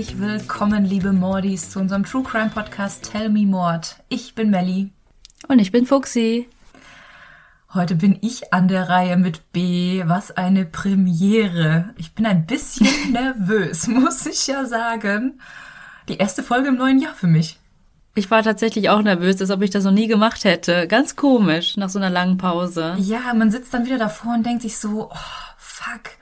Herzlich willkommen, liebe Mordis, zu unserem True Crime Podcast Tell Me Mord. Ich bin Melli. Und ich bin Fuxi. Heute bin ich an der Reihe mit B. Was eine Premiere. Ich bin ein bisschen nervös, muss ich ja sagen. Die erste Folge im neuen Jahr für mich. Ich war tatsächlich auch nervös, als ob ich das noch nie gemacht hätte. Ganz komisch, nach so einer langen Pause. Ja, man sitzt dann wieder davor und denkt sich so, oh, fuck,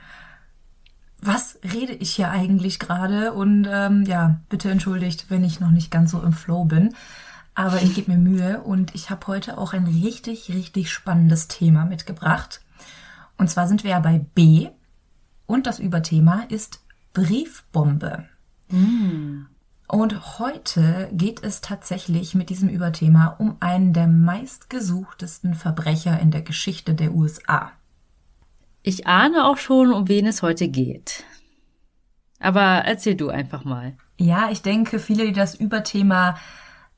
was rede ich hier eigentlich gerade? Und ähm, ja, bitte entschuldigt, wenn ich noch nicht ganz so im Flow bin. Aber ich gebe mir Mühe und ich habe heute auch ein richtig, richtig spannendes Thema mitgebracht. Und zwar sind wir ja bei B und das Überthema ist Briefbombe. Mm. Und heute geht es tatsächlich mit diesem Überthema um einen der meistgesuchtesten Verbrecher in der Geschichte der USA. Ich ahne auch schon, um wen es heute geht. Aber erzähl du einfach mal. Ja, ich denke, viele, die das Überthema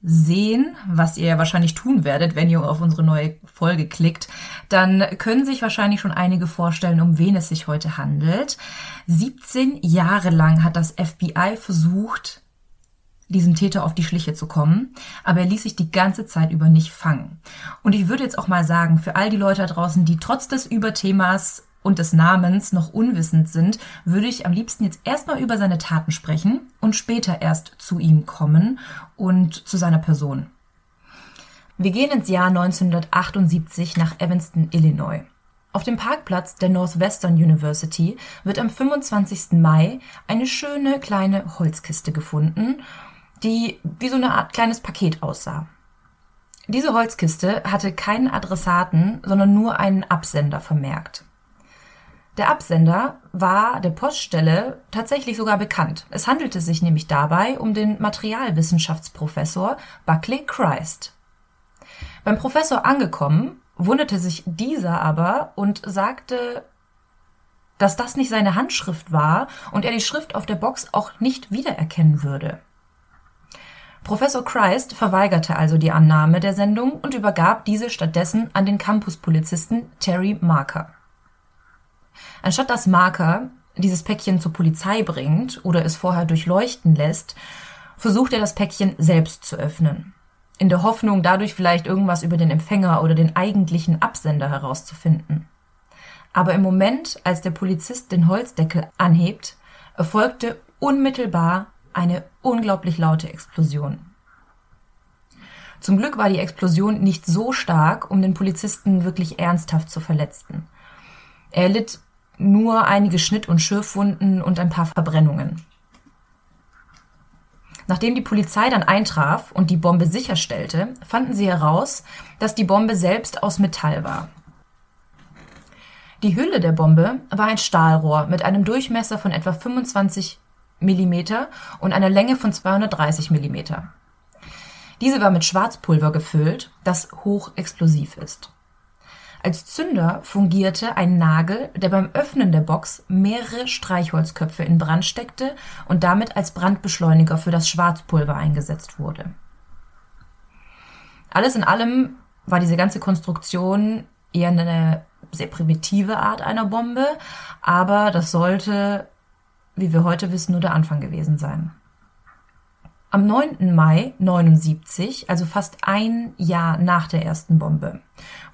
sehen, was ihr ja wahrscheinlich tun werdet, wenn ihr auf unsere neue Folge klickt, dann können sich wahrscheinlich schon einige vorstellen, um wen es sich heute handelt. 17 Jahre lang hat das FBI versucht, diesem Täter auf die Schliche zu kommen, aber er ließ sich die ganze Zeit über nicht fangen. Und ich würde jetzt auch mal sagen, für all die Leute da draußen, die trotz des Überthemas und des Namens noch unwissend sind, würde ich am liebsten jetzt erstmal über seine Taten sprechen und später erst zu ihm kommen und zu seiner Person. Wir gehen ins Jahr 1978 nach Evanston, Illinois. Auf dem Parkplatz der Northwestern University wird am 25. Mai eine schöne kleine Holzkiste gefunden, die wie so eine Art kleines Paket aussah. Diese Holzkiste hatte keinen Adressaten, sondern nur einen Absender vermerkt. Der Absender war der Poststelle tatsächlich sogar bekannt. Es handelte sich nämlich dabei um den Materialwissenschaftsprofessor Buckley Christ. Beim Professor angekommen, wunderte sich dieser aber und sagte, dass das nicht seine Handschrift war und er die Schrift auf der Box auch nicht wiedererkennen würde. Professor Christ verweigerte also die Annahme der Sendung und übergab diese stattdessen an den Campuspolizisten Terry Marker. Anstatt dass Marker dieses Päckchen zur Polizei bringt oder es vorher durchleuchten lässt, versucht er das Päckchen selbst zu öffnen. In der Hoffnung, dadurch vielleicht irgendwas über den Empfänger oder den eigentlichen Absender herauszufinden. Aber im Moment, als der Polizist den Holzdeckel anhebt, erfolgte unmittelbar eine unglaublich laute Explosion. Zum Glück war die Explosion nicht so stark, um den Polizisten wirklich ernsthaft zu verletzen. Er litt nur einige Schnitt- und Schürfwunden und ein paar Verbrennungen. Nachdem die Polizei dann eintraf und die Bombe sicherstellte, fanden sie heraus, dass die Bombe selbst aus Metall war. Die Hülle der Bombe war ein Stahlrohr mit einem Durchmesser von etwa 25 mm und einer Länge von 230 mm. Diese war mit Schwarzpulver gefüllt, das hochexplosiv ist. Als Zünder fungierte ein Nagel, der beim Öffnen der Box mehrere Streichholzköpfe in Brand steckte und damit als Brandbeschleuniger für das Schwarzpulver eingesetzt wurde. Alles in allem war diese ganze Konstruktion eher eine sehr primitive Art einer Bombe, aber das sollte, wie wir heute wissen, nur der Anfang gewesen sein. Am 9. Mai 79, also fast ein Jahr nach der ersten Bombe,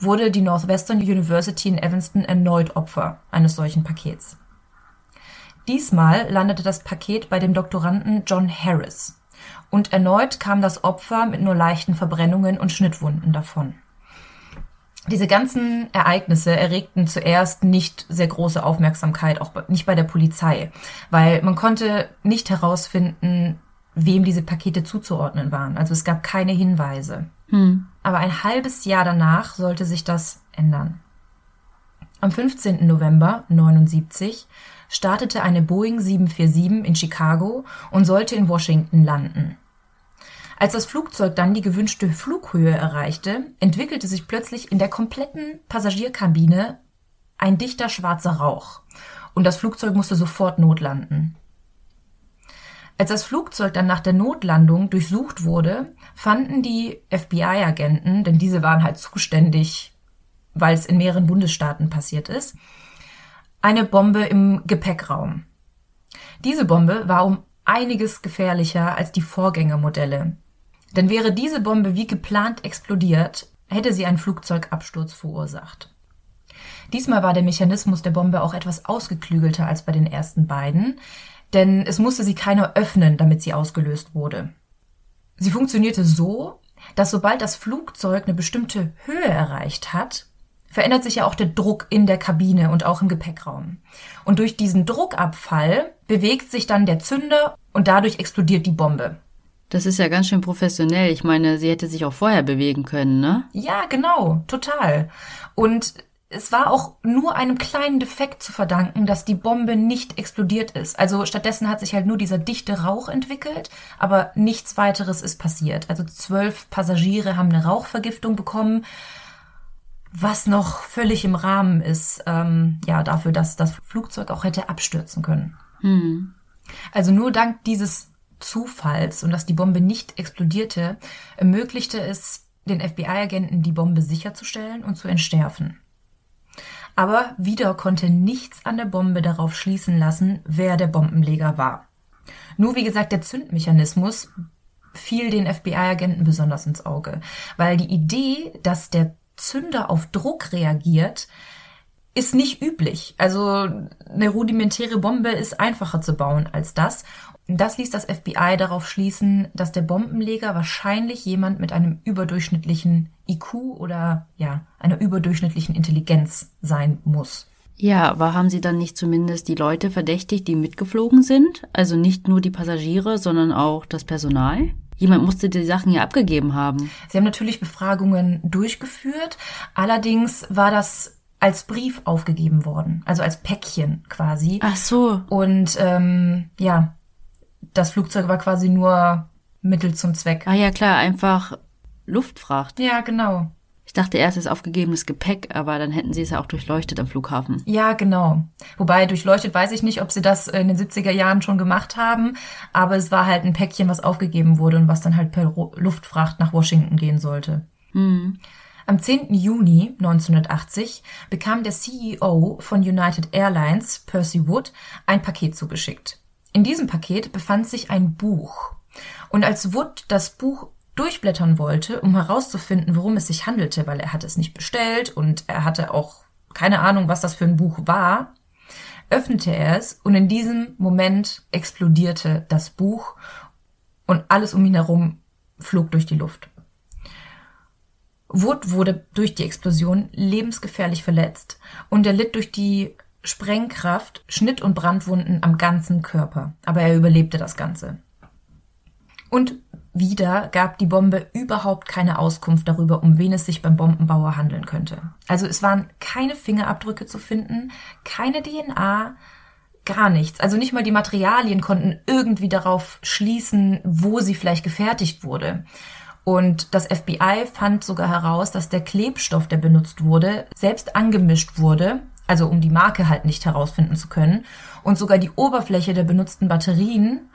wurde die Northwestern University in Evanston erneut Opfer eines solchen Pakets. Diesmal landete das Paket bei dem Doktoranden John Harris. Und erneut kam das Opfer mit nur leichten Verbrennungen und Schnittwunden davon. Diese ganzen Ereignisse erregten zuerst nicht sehr große Aufmerksamkeit, auch nicht bei der Polizei, weil man konnte nicht herausfinden, wem diese Pakete zuzuordnen waren. Also es gab keine Hinweise. Hm. Aber ein halbes Jahr danach sollte sich das ändern. Am 15. November 79 startete eine Boeing 747 in Chicago und sollte in Washington landen. Als das Flugzeug dann die gewünschte Flughöhe erreichte, entwickelte sich plötzlich in der kompletten Passagierkabine ein dichter schwarzer Rauch und das Flugzeug musste sofort notlanden. Als das Flugzeug dann nach der Notlandung durchsucht wurde, fanden die FBI-Agenten, denn diese waren halt zuständig, weil es in mehreren Bundesstaaten passiert ist, eine Bombe im Gepäckraum. Diese Bombe war um einiges gefährlicher als die Vorgängermodelle. Denn wäre diese Bombe wie geplant explodiert, hätte sie einen Flugzeugabsturz verursacht. Diesmal war der Mechanismus der Bombe auch etwas ausgeklügelter als bei den ersten beiden, denn es musste sie keiner öffnen, damit sie ausgelöst wurde. Sie funktionierte so, dass sobald das Flugzeug eine bestimmte Höhe erreicht hat, verändert sich ja auch der Druck in der Kabine und auch im Gepäckraum. Und durch diesen Druckabfall bewegt sich dann der Zünder und dadurch explodiert die Bombe. Das ist ja ganz schön professionell. Ich meine, sie hätte sich auch vorher bewegen können, ne? Ja, genau, total. Und es war auch nur einem kleinen Defekt zu verdanken, dass die Bombe nicht explodiert ist. Also stattdessen hat sich halt nur dieser dichte Rauch entwickelt, aber nichts weiteres ist passiert. Also zwölf Passagiere haben eine Rauchvergiftung bekommen, was noch völlig im Rahmen ist, ähm, ja, dafür, dass das Flugzeug auch hätte abstürzen können. Hm. Also nur dank dieses Zufalls und dass die Bombe nicht explodierte, ermöglichte es den FBI-Agenten, die Bombe sicherzustellen und zu entschärfen. Aber wieder konnte nichts an der Bombe darauf schließen lassen, wer der Bombenleger war. Nur wie gesagt, der Zündmechanismus fiel den FBI-Agenten besonders ins Auge, weil die Idee, dass der Zünder auf Druck reagiert, ist nicht üblich. Also eine rudimentäre Bombe ist einfacher zu bauen als das. Das ließ das FBI darauf schließen, dass der Bombenleger wahrscheinlich jemand mit einem überdurchschnittlichen IQ oder ja, einer überdurchschnittlichen Intelligenz sein muss. Ja, aber haben Sie dann nicht zumindest die Leute verdächtigt, die mitgeflogen sind? Also nicht nur die Passagiere, sondern auch das Personal? Jemand musste die Sachen ja abgegeben haben. Sie haben natürlich Befragungen durchgeführt. Allerdings war das als Brief aufgegeben worden, also als Päckchen quasi. Ach so. Und ähm, ja, das Flugzeug war quasi nur Mittel zum Zweck. Ah ja, klar, einfach Luftfracht. Ja, genau. Ich dachte erst, es ist aufgegebenes Gepäck, aber dann hätten sie es ja auch durchleuchtet am Flughafen. Ja, genau. Wobei durchleuchtet weiß ich nicht, ob sie das in den 70er Jahren schon gemacht haben, aber es war halt ein Päckchen, was aufgegeben wurde und was dann halt per Luftfracht nach Washington gehen sollte. Hm. Am 10. Juni 1980 bekam der CEO von United Airlines, Percy Wood, ein Paket zugeschickt. In diesem Paket befand sich ein Buch. Und als Wood das Buch durchblättern wollte, um herauszufinden, worum es sich handelte, weil er hatte es nicht bestellt und er hatte auch keine Ahnung, was das für ein Buch war, öffnete er es und in diesem Moment explodierte das Buch und alles um ihn herum flog durch die Luft. Wood wurde durch die Explosion lebensgefährlich verletzt und er litt durch die Sprengkraft Schnitt- und Brandwunden am ganzen Körper, aber er überlebte das Ganze. Und wieder gab die Bombe überhaupt keine Auskunft darüber, um wen es sich beim Bombenbauer handeln könnte. Also es waren keine Fingerabdrücke zu finden, keine DNA, gar nichts. Also nicht mal die Materialien konnten irgendwie darauf schließen, wo sie vielleicht gefertigt wurde. Und das FBI fand sogar heraus, dass der Klebstoff, der benutzt wurde, selbst angemischt wurde also um die Marke halt nicht herausfinden zu können. Und sogar die Oberfläche der benutzten Batterien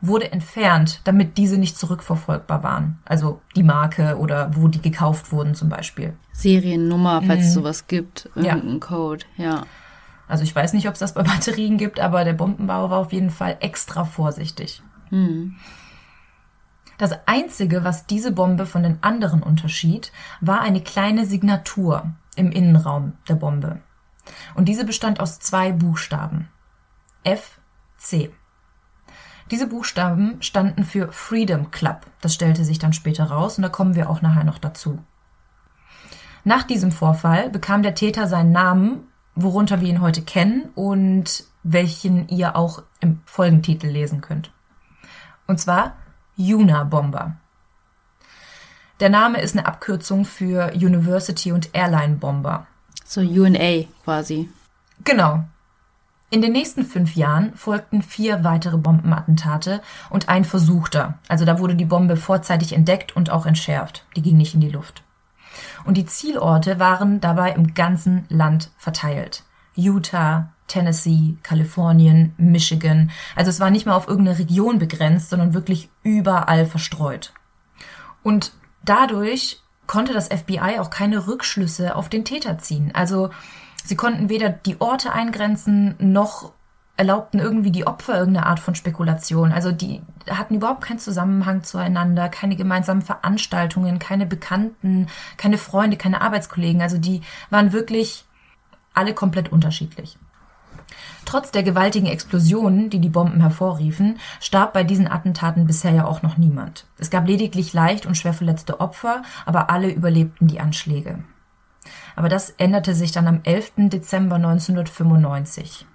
wurde entfernt, damit diese nicht zurückverfolgbar waren. Also die Marke oder wo die gekauft wurden zum Beispiel. Seriennummer, falls mhm. es sowas gibt, irgendein ja. Code, ja. Also ich weiß nicht, ob es das bei Batterien gibt, aber der Bombenbauer war auf jeden Fall extra vorsichtig. Mhm. Das Einzige, was diese Bombe von den anderen unterschied, war eine kleine Signatur im Innenraum der Bombe. Und diese bestand aus zwei Buchstaben. F, C. Diese Buchstaben standen für Freedom Club. Das stellte sich dann später raus und da kommen wir auch nachher noch dazu. Nach diesem Vorfall bekam der Täter seinen Namen, worunter wir ihn heute kennen und welchen ihr auch im Folgentitel lesen könnt. Und zwar Juna Bomber. Der Name ist eine Abkürzung für University und Airline Bomber. So UNA quasi. Genau. In den nächsten fünf Jahren folgten vier weitere Bombenattentate und ein versuchter. Also da wurde die Bombe vorzeitig entdeckt und auch entschärft. Die ging nicht in die Luft. Und die Zielorte waren dabei im ganzen Land verteilt. Utah, Tennessee, Kalifornien, Michigan. Also es war nicht mal auf irgendeine Region begrenzt, sondern wirklich überall verstreut. Und dadurch konnte das FBI auch keine Rückschlüsse auf den Täter ziehen. Also sie konnten weder die Orte eingrenzen noch erlaubten irgendwie die Opfer irgendeine Art von Spekulation. Also die hatten überhaupt keinen Zusammenhang zueinander, keine gemeinsamen Veranstaltungen, keine Bekannten, keine Freunde, keine Arbeitskollegen. Also die waren wirklich alle komplett unterschiedlich. Trotz der gewaltigen Explosionen, die die Bomben hervorriefen, starb bei diesen Attentaten bisher ja auch noch niemand. Es gab lediglich leicht und schwer verletzte Opfer, aber alle überlebten die Anschläge. Aber das änderte sich dann am 11. Dezember 1995.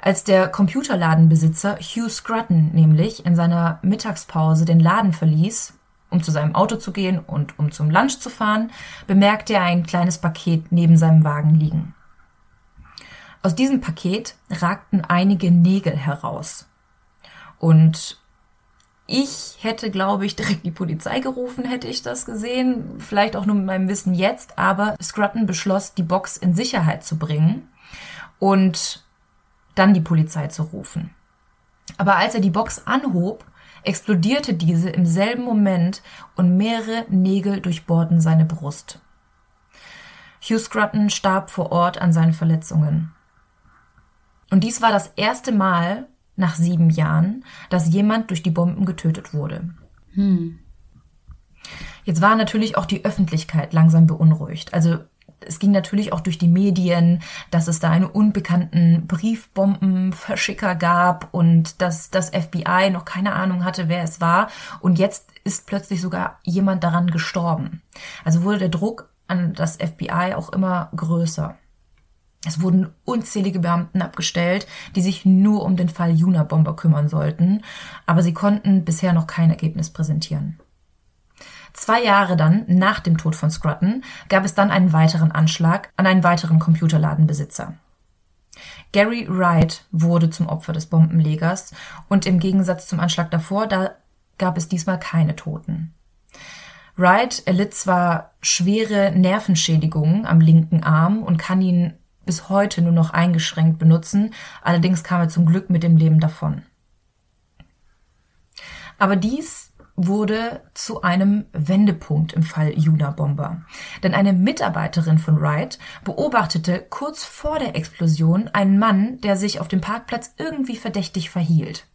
Als der Computerladenbesitzer Hugh Scruton nämlich in seiner Mittagspause den Laden verließ, um zu seinem Auto zu gehen und um zum Lunch zu fahren, bemerkte er ein kleines Paket neben seinem Wagen liegen. Aus diesem Paket ragten einige Nägel heraus. Und ich hätte, glaube ich, direkt die Polizei gerufen, hätte ich das gesehen. Vielleicht auch nur mit meinem Wissen jetzt. Aber Scruton beschloss, die Box in Sicherheit zu bringen und dann die Polizei zu rufen. Aber als er die Box anhob, explodierte diese im selben Moment und mehrere Nägel durchbohrten seine Brust. Hugh Scruton starb vor Ort an seinen Verletzungen. Und dies war das erste Mal nach sieben Jahren, dass jemand durch die Bomben getötet wurde. Hm. Jetzt war natürlich auch die Öffentlichkeit langsam beunruhigt. Also es ging natürlich auch durch die Medien, dass es da einen unbekannten Briefbombenverschicker gab und dass das FBI noch keine Ahnung hatte, wer es war. Und jetzt ist plötzlich sogar jemand daran gestorben. Also wurde der Druck an das FBI auch immer größer. Es wurden unzählige Beamten abgestellt, die sich nur um den Fall Juna-Bomber kümmern sollten, aber sie konnten bisher noch kein Ergebnis präsentieren. Zwei Jahre dann, nach dem Tod von Scruton, gab es dann einen weiteren Anschlag an einen weiteren Computerladenbesitzer. Gary Wright wurde zum Opfer des Bombenlegers und im Gegensatz zum Anschlag davor, da gab es diesmal keine Toten. Wright erlitt zwar schwere Nervenschädigungen am linken Arm und kann ihn bis heute nur noch eingeschränkt benutzen, allerdings kam er zum Glück mit dem Leben davon. Aber dies wurde zu einem Wendepunkt im Fall Juna Bomber. Denn eine Mitarbeiterin von Wright beobachtete kurz vor der Explosion einen Mann, der sich auf dem Parkplatz irgendwie verdächtig verhielt.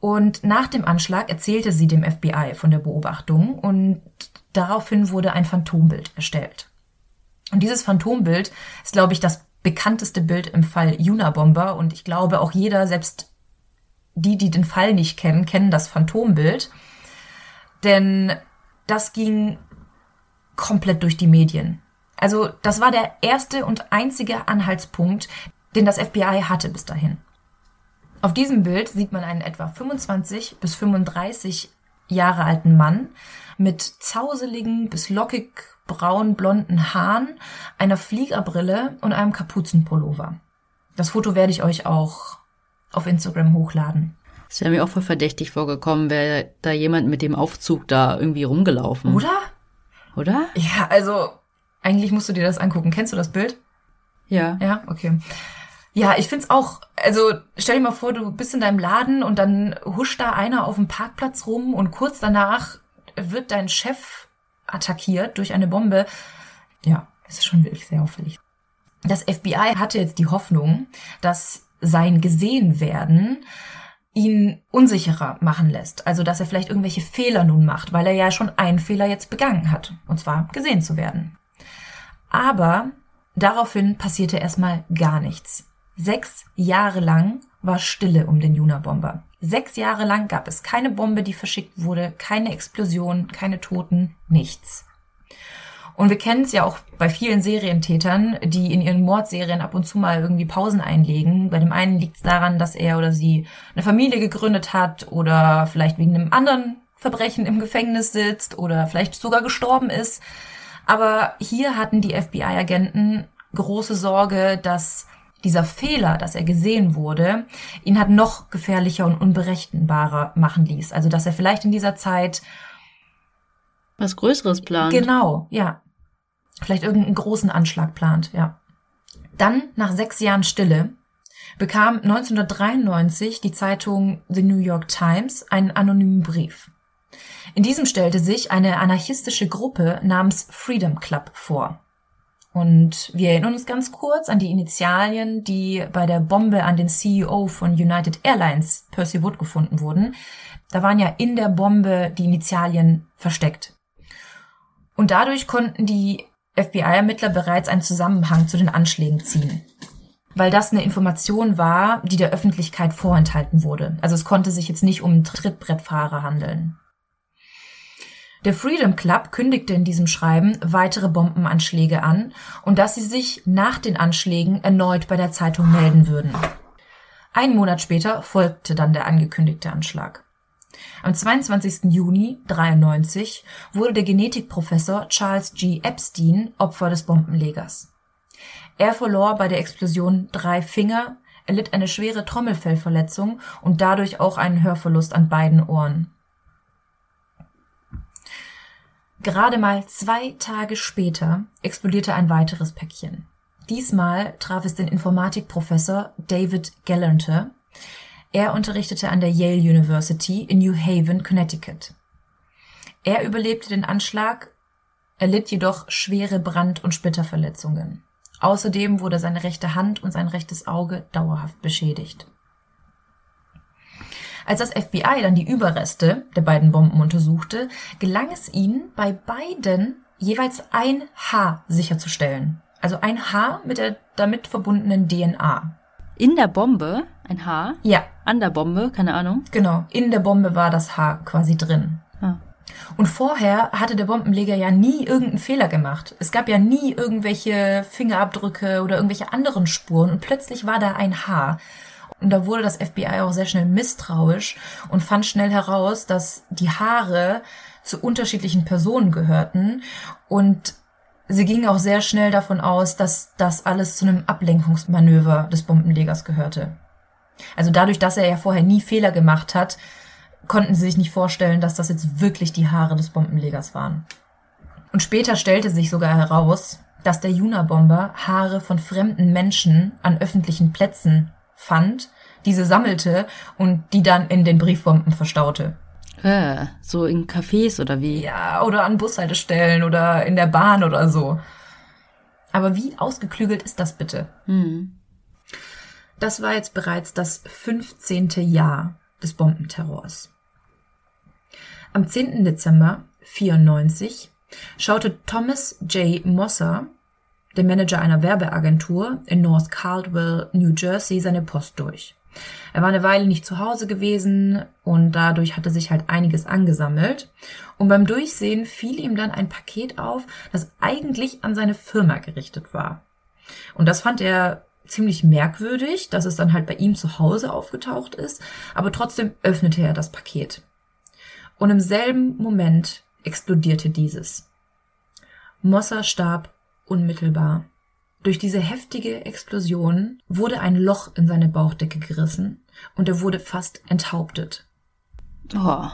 Und nach dem Anschlag erzählte sie dem FBI von der Beobachtung und daraufhin wurde ein Phantombild erstellt. Und dieses Phantombild ist, glaube ich, das bekannteste Bild im Fall Juna Bomber und ich glaube auch jeder, selbst die, die den Fall nicht kennen, kennen das Phantombild. Denn das ging komplett durch die Medien. Also das war der erste und einzige Anhaltspunkt, den das FBI hatte bis dahin. Auf diesem Bild sieht man einen etwa 25 bis 35 Jahre alten Mann mit zauseligen bis lockig braun blonden Haaren, einer Fliegerbrille und einem Kapuzenpullover. Das Foto werde ich euch auch auf Instagram hochladen. Es wäre mir auch voll verdächtig vorgekommen, wäre da jemand mit dem Aufzug da irgendwie rumgelaufen. Oder? Oder? Ja, also eigentlich musst du dir das angucken. Kennst du das Bild? Ja. Ja, okay. Ja, ich find's auch, also stell dir mal vor, du bist in deinem Laden und dann huscht da einer auf dem Parkplatz rum und kurz danach wird dein Chef attackiert durch eine Bombe. Ja, das ist schon wirklich sehr auffällig. Das FBI hatte jetzt die Hoffnung, dass sein Gesehenwerden ihn unsicherer machen lässt. Also, dass er vielleicht irgendwelche Fehler nun macht, weil er ja schon einen Fehler jetzt begangen hat. Und zwar gesehen zu werden. Aber daraufhin passierte erstmal gar nichts. Sechs Jahre lang war Stille um den Juna-Bomber. Sechs Jahre lang gab es keine Bombe, die verschickt wurde, keine Explosion, keine Toten, nichts. Und wir kennen es ja auch bei vielen Serientätern, die in ihren Mordserien ab und zu mal irgendwie Pausen einlegen. Bei dem einen liegt es daran, dass er oder sie eine Familie gegründet hat oder vielleicht wegen einem anderen Verbrechen im Gefängnis sitzt oder vielleicht sogar gestorben ist. Aber hier hatten die FBI-Agenten große Sorge, dass dieser Fehler, dass er gesehen wurde, ihn hat noch gefährlicher und unberechenbarer machen ließ. Also dass er vielleicht in dieser Zeit was Größeres plant. Genau, ja vielleicht irgendeinen großen Anschlag plant, ja. Dann, nach sechs Jahren Stille, bekam 1993 die Zeitung The New York Times einen anonymen Brief. In diesem stellte sich eine anarchistische Gruppe namens Freedom Club vor. Und wir erinnern uns ganz kurz an die Initialien, die bei der Bombe an den CEO von United Airlines, Percy Wood, gefunden wurden. Da waren ja in der Bombe die Initialien versteckt. Und dadurch konnten die FBI-Ermittler bereits einen Zusammenhang zu den Anschlägen ziehen. Weil das eine Information war, die der Öffentlichkeit vorenthalten wurde. Also es konnte sich jetzt nicht um Trittbrettfahrer handeln. Der Freedom Club kündigte in diesem Schreiben weitere Bombenanschläge an und dass sie sich nach den Anschlägen erneut bei der Zeitung melden würden. Einen Monat später folgte dann der angekündigte Anschlag. Am 22. Juni 93 wurde der Genetikprofessor Charles G. Epstein Opfer des Bombenlegers. Er verlor bei der Explosion drei Finger, erlitt eine schwere Trommelfellverletzung und dadurch auch einen Hörverlust an beiden Ohren. Gerade mal zwei Tage später explodierte ein weiteres Päckchen. Diesmal traf es den Informatikprofessor David Gallanter. Er unterrichtete an der Yale University in New Haven, Connecticut. Er überlebte den Anschlag, erlitt jedoch schwere Brand- und Splitterverletzungen. Außerdem wurde seine rechte Hand und sein rechtes Auge dauerhaft beschädigt. Als das FBI dann die Überreste der beiden Bomben untersuchte, gelang es ihnen, bei beiden jeweils ein Haar sicherzustellen. Also ein Haar mit der damit verbundenen DNA. In der Bombe ein Haar? Ja. An der Bombe, keine Ahnung. Genau, in der Bombe war das Haar quasi drin. Ah. Und vorher hatte der Bombenleger ja nie irgendeinen Fehler gemacht. Es gab ja nie irgendwelche Fingerabdrücke oder irgendwelche anderen Spuren und plötzlich war da ein Haar. Und da wurde das FBI auch sehr schnell misstrauisch und fand schnell heraus, dass die Haare zu unterschiedlichen Personen gehörten. Und sie gingen auch sehr schnell davon aus, dass das alles zu einem Ablenkungsmanöver des Bombenlegers gehörte. Also dadurch, dass er ja vorher nie Fehler gemacht hat, konnten sie sich nicht vorstellen, dass das jetzt wirklich die Haare des Bombenlegers waren. Und später stellte sich sogar heraus, dass der Juna-Bomber Haare von fremden Menschen an öffentlichen Plätzen fand, diese sammelte und die dann in den Briefbomben verstaute. Äh, so in Cafés oder wie? Ja, oder an Bushaltestellen oder in der Bahn oder so. Aber wie ausgeklügelt ist das bitte? Hm. Das war jetzt bereits das 15. Jahr des Bombenterrors. Am 10. Dezember 94 schaute Thomas J. Mosser der Manager einer Werbeagentur in North Caldwell, New Jersey, seine Post durch. Er war eine Weile nicht zu Hause gewesen und dadurch hatte sich halt einiges angesammelt. Und beim Durchsehen fiel ihm dann ein Paket auf, das eigentlich an seine Firma gerichtet war. Und das fand er ziemlich merkwürdig, dass es dann halt bei ihm zu Hause aufgetaucht ist, aber trotzdem öffnete er das Paket. Und im selben Moment explodierte dieses. Mosser starb unmittelbar. Durch diese heftige Explosion wurde ein Loch in seine Bauchdecke gerissen und er wurde fast enthauptet. Oh.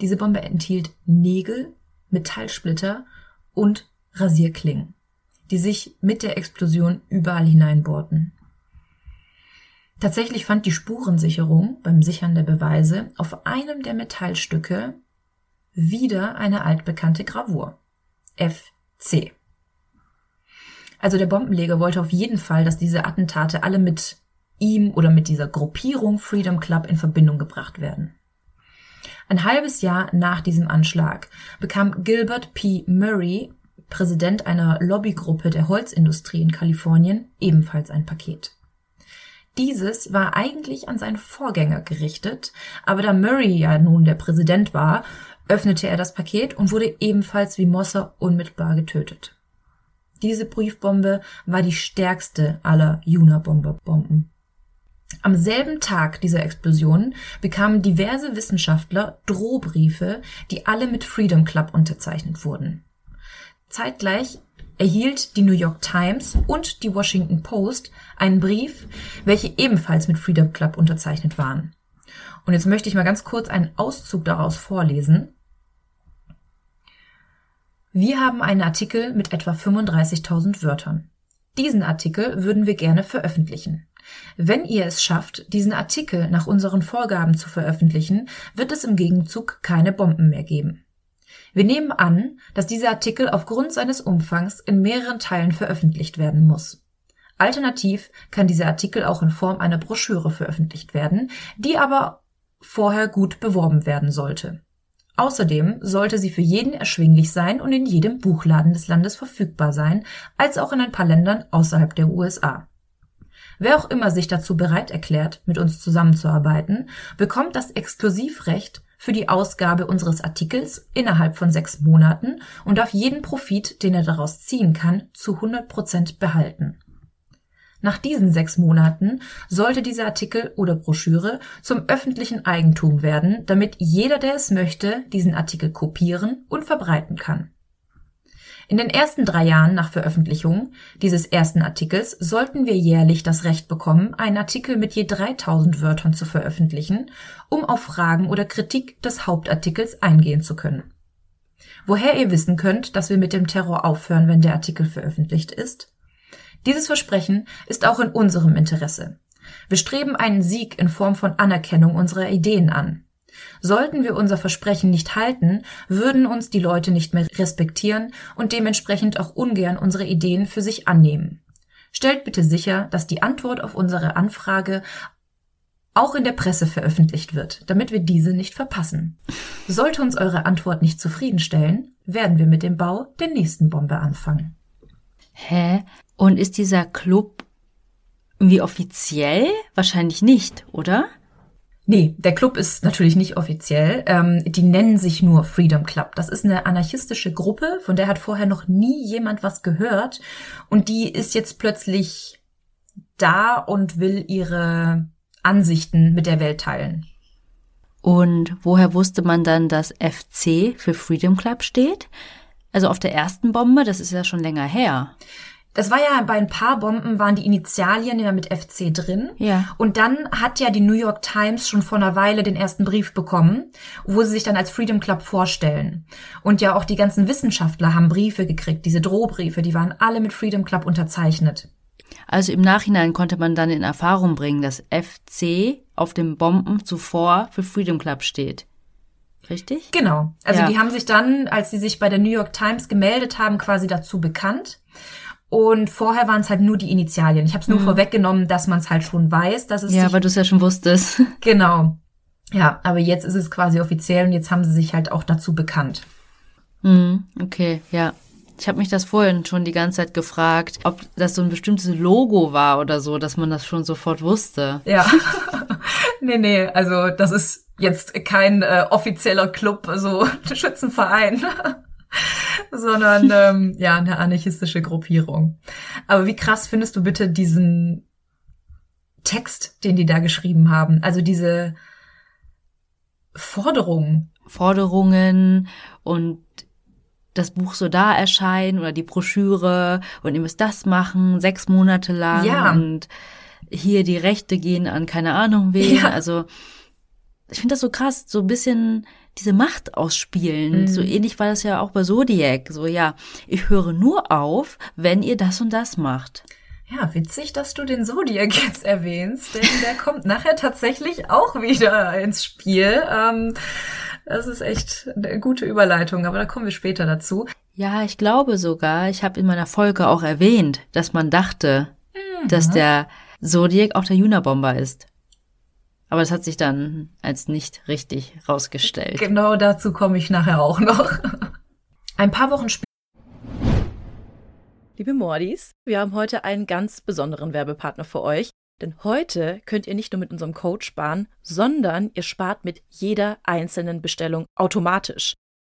Diese Bombe enthielt Nägel, Metallsplitter und Rasierklingen, die sich mit der Explosion überall hineinbohrten. Tatsächlich fand die Spurensicherung beim Sichern der Beweise auf einem der Metallstücke wieder eine altbekannte Gravur. FC. Also der Bombenleger wollte auf jeden Fall, dass diese Attentate alle mit ihm oder mit dieser Gruppierung Freedom Club in Verbindung gebracht werden. Ein halbes Jahr nach diesem Anschlag bekam Gilbert P. Murray, Präsident einer Lobbygruppe der Holzindustrie in Kalifornien, ebenfalls ein Paket. Dieses war eigentlich an seinen Vorgänger gerichtet, aber da Murray ja nun der Präsident war, öffnete er das Paket und wurde ebenfalls wie Mosser unmittelbar getötet. Diese Briefbombe war die stärkste aller Juna-Bomber-Bomben. Am selben Tag dieser Explosion bekamen diverse Wissenschaftler Drohbriefe, die alle mit Freedom Club unterzeichnet wurden. Zeitgleich erhielt die New York Times und die Washington Post einen Brief, welche ebenfalls mit Freedom Club unterzeichnet waren. Und jetzt möchte ich mal ganz kurz einen Auszug daraus vorlesen. Wir haben einen Artikel mit etwa 35.000 Wörtern. Diesen Artikel würden wir gerne veröffentlichen. Wenn ihr es schafft, diesen Artikel nach unseren Vorgaben zu veröffentlichen, wird es im Gegenzug keine Bomben mehr geben. Wir nehmen an, dass dieser Artikel aufgrund seines Umfangs in mehreren Teilen veröffentlicht werden muss. Alternativ kann dieser Artikel auch in Form einer Broschüre veröffentlicht werden, die aber vorher gut beworben werden sollte. Außerdem sollte sie für jeden erschwinglich sein und in jedem Buchladen des Landes verfügbar sein, als auch in ein paar Ländern außerhalb der USA. Wer auch immer sich dazu bereit erklärt, mit uns zusammenzuarbeiten, bekommt das Exklusivrecht für die Ausgabe unseres Artikels innerhalb von sechs Monaten und darf jeden Profit, den er daraus ziehen kann, zu 100 Prozent behalten. Nach diesen sechs Monaten sollte dieser Artikel oder Broschüre zum öffentlichen Eigentum werden, damit jeder, der es möchte, diesen Artikel kopieren und verbreiten kann. In den ersten drei Jahren nach Veröffentlichung dieses ersten Artikels sollten wir jährlich das Recht bekommen, einen Artikel mit je 3000 Wörtern zu veröffentlichen, um auf Fragen oder Kritik des Hauptartikels eingehen zu können. Woher ihr wissen könnt, dass wir mit dem Terror aufhören, wenn der Artikel veröffentlicht ist? Dieses Versprechen ist auch in unserem Interesse. Wir streben einen Sieg in Form von Anerkennung unserer Ideen an. Sollten wir unser Versprechen nicht halten, würden uns die Leute nicht mehr respektieren und dementsprechend auch ungern unsere Ideen für sich annehmen. Stellt bitte sicher, dass die Antwort auf unsere Anfrage auch in der Presse veröffentlicht wird, damit wir diese nicht verpassen. Sollte uns eure Antwort nicht zufriedenstellen, werden wir mit dem Bau der nächsten Bombe anfangen. Hä? Und ist dieser Club wie offiziell? Wahrscheinlich nicht, oder? Nee, der Club ist natürlich nicht offiziell. Ähm, die nennen sich nur Freedom Club. Das ist eine anarchistische Gruppe, von der hat vorher noch nie jemand was gehört. Und die ist jetzt plötzlich da und will ihre Ansichten mit der Welt teilen. Und woher wusste man dann, dass FC für Freedom Club steht? Also auf der ersten Bombe, das ist ja schon länger her. Das war ja bei ein paar Bomben waren die Initialien ja mit FC drin. Ja. Und dann hat ja die New York Times schon vor einer Weile den ersten Brief bekommen, wo sie sich dann als Freedom Club vorstellen. Und ja auch die ganzen Wissenschaftler haben Briefe gekriegt, diese Drohbriefe, die waren alle mit Freedom Club unterzeichnet. Also im Nachhinein konnte man dann in Erfahrung bringen, dass FC auf den Bomben zuvor für Freedom Club steht. Richtig? Genau. Also Ja. die haben sich dann, als sie sich bei der New York Times gemeldet haben, quasi dazu bekannt. Und vorher waren es halt nur die Initialien. Ich habe es nur vorweggenommen, dass man es halt schon weiß, dass es Mhm. Ja, weil du es ja schon wusstest. genau. Ja, aber jetzt ist es quasi offiziell und jetzt haben sie sich halt auch dazu bekannt. Hm, okay, ja. Ich habe mich das vorhin schon die ganze Zeit gefragt, ob das so ein bestimmtes Logo war oder so, dass man das schon sofort wusste. Ja. nee, nee, also das ist jetzt kein äh, offizieller Club, so Schützenverein, sondern ähm, ja, eine anarchistische Gruppierung. Aber wie krass findest du bitte diesen Text, den die da geschrieben haben? Also diese Forderungen. Forderungen und das Buch so da erscheinen oder die Broschüre und ihr müsst das machen, sechs Monate lang Ja. und hier die Rechte gehen an keine Ahnung wen. Ja. Also ich finde das so krass, so ein bisschen diese Macht ausspielen. Mhm. So ähnlich war das ja auch bei Zodiac. So, ja, ich höre nur auf, wenn ihr das und das macht. Ja, witzig, dass du den Zodiac jetzt erwähnst, denn der kommt nachher tatsächlich auch wieder ins Spiel. Ähm, das ist echt eine gute Überleitung, aber da kommen wir später dazu. Ja, ich glaube sogar, ich habe in meiner Folge auch erwähnt, dass man dachte, dass der Zodiac auch der Junabomber ist. Aber das hat sich dann als nicht richtig rausgestellt. Genau dazu komme ich nachher auch noch. Ein paar Wochen später. Liebe Mordis, wir haben heute einen ganz besonderen Werbepartner für euch. Denn heute könnt ihr nicht nur mit unserem Code sparen, sondern ihr spart mit jeder einzelnen Bestellung automatisch.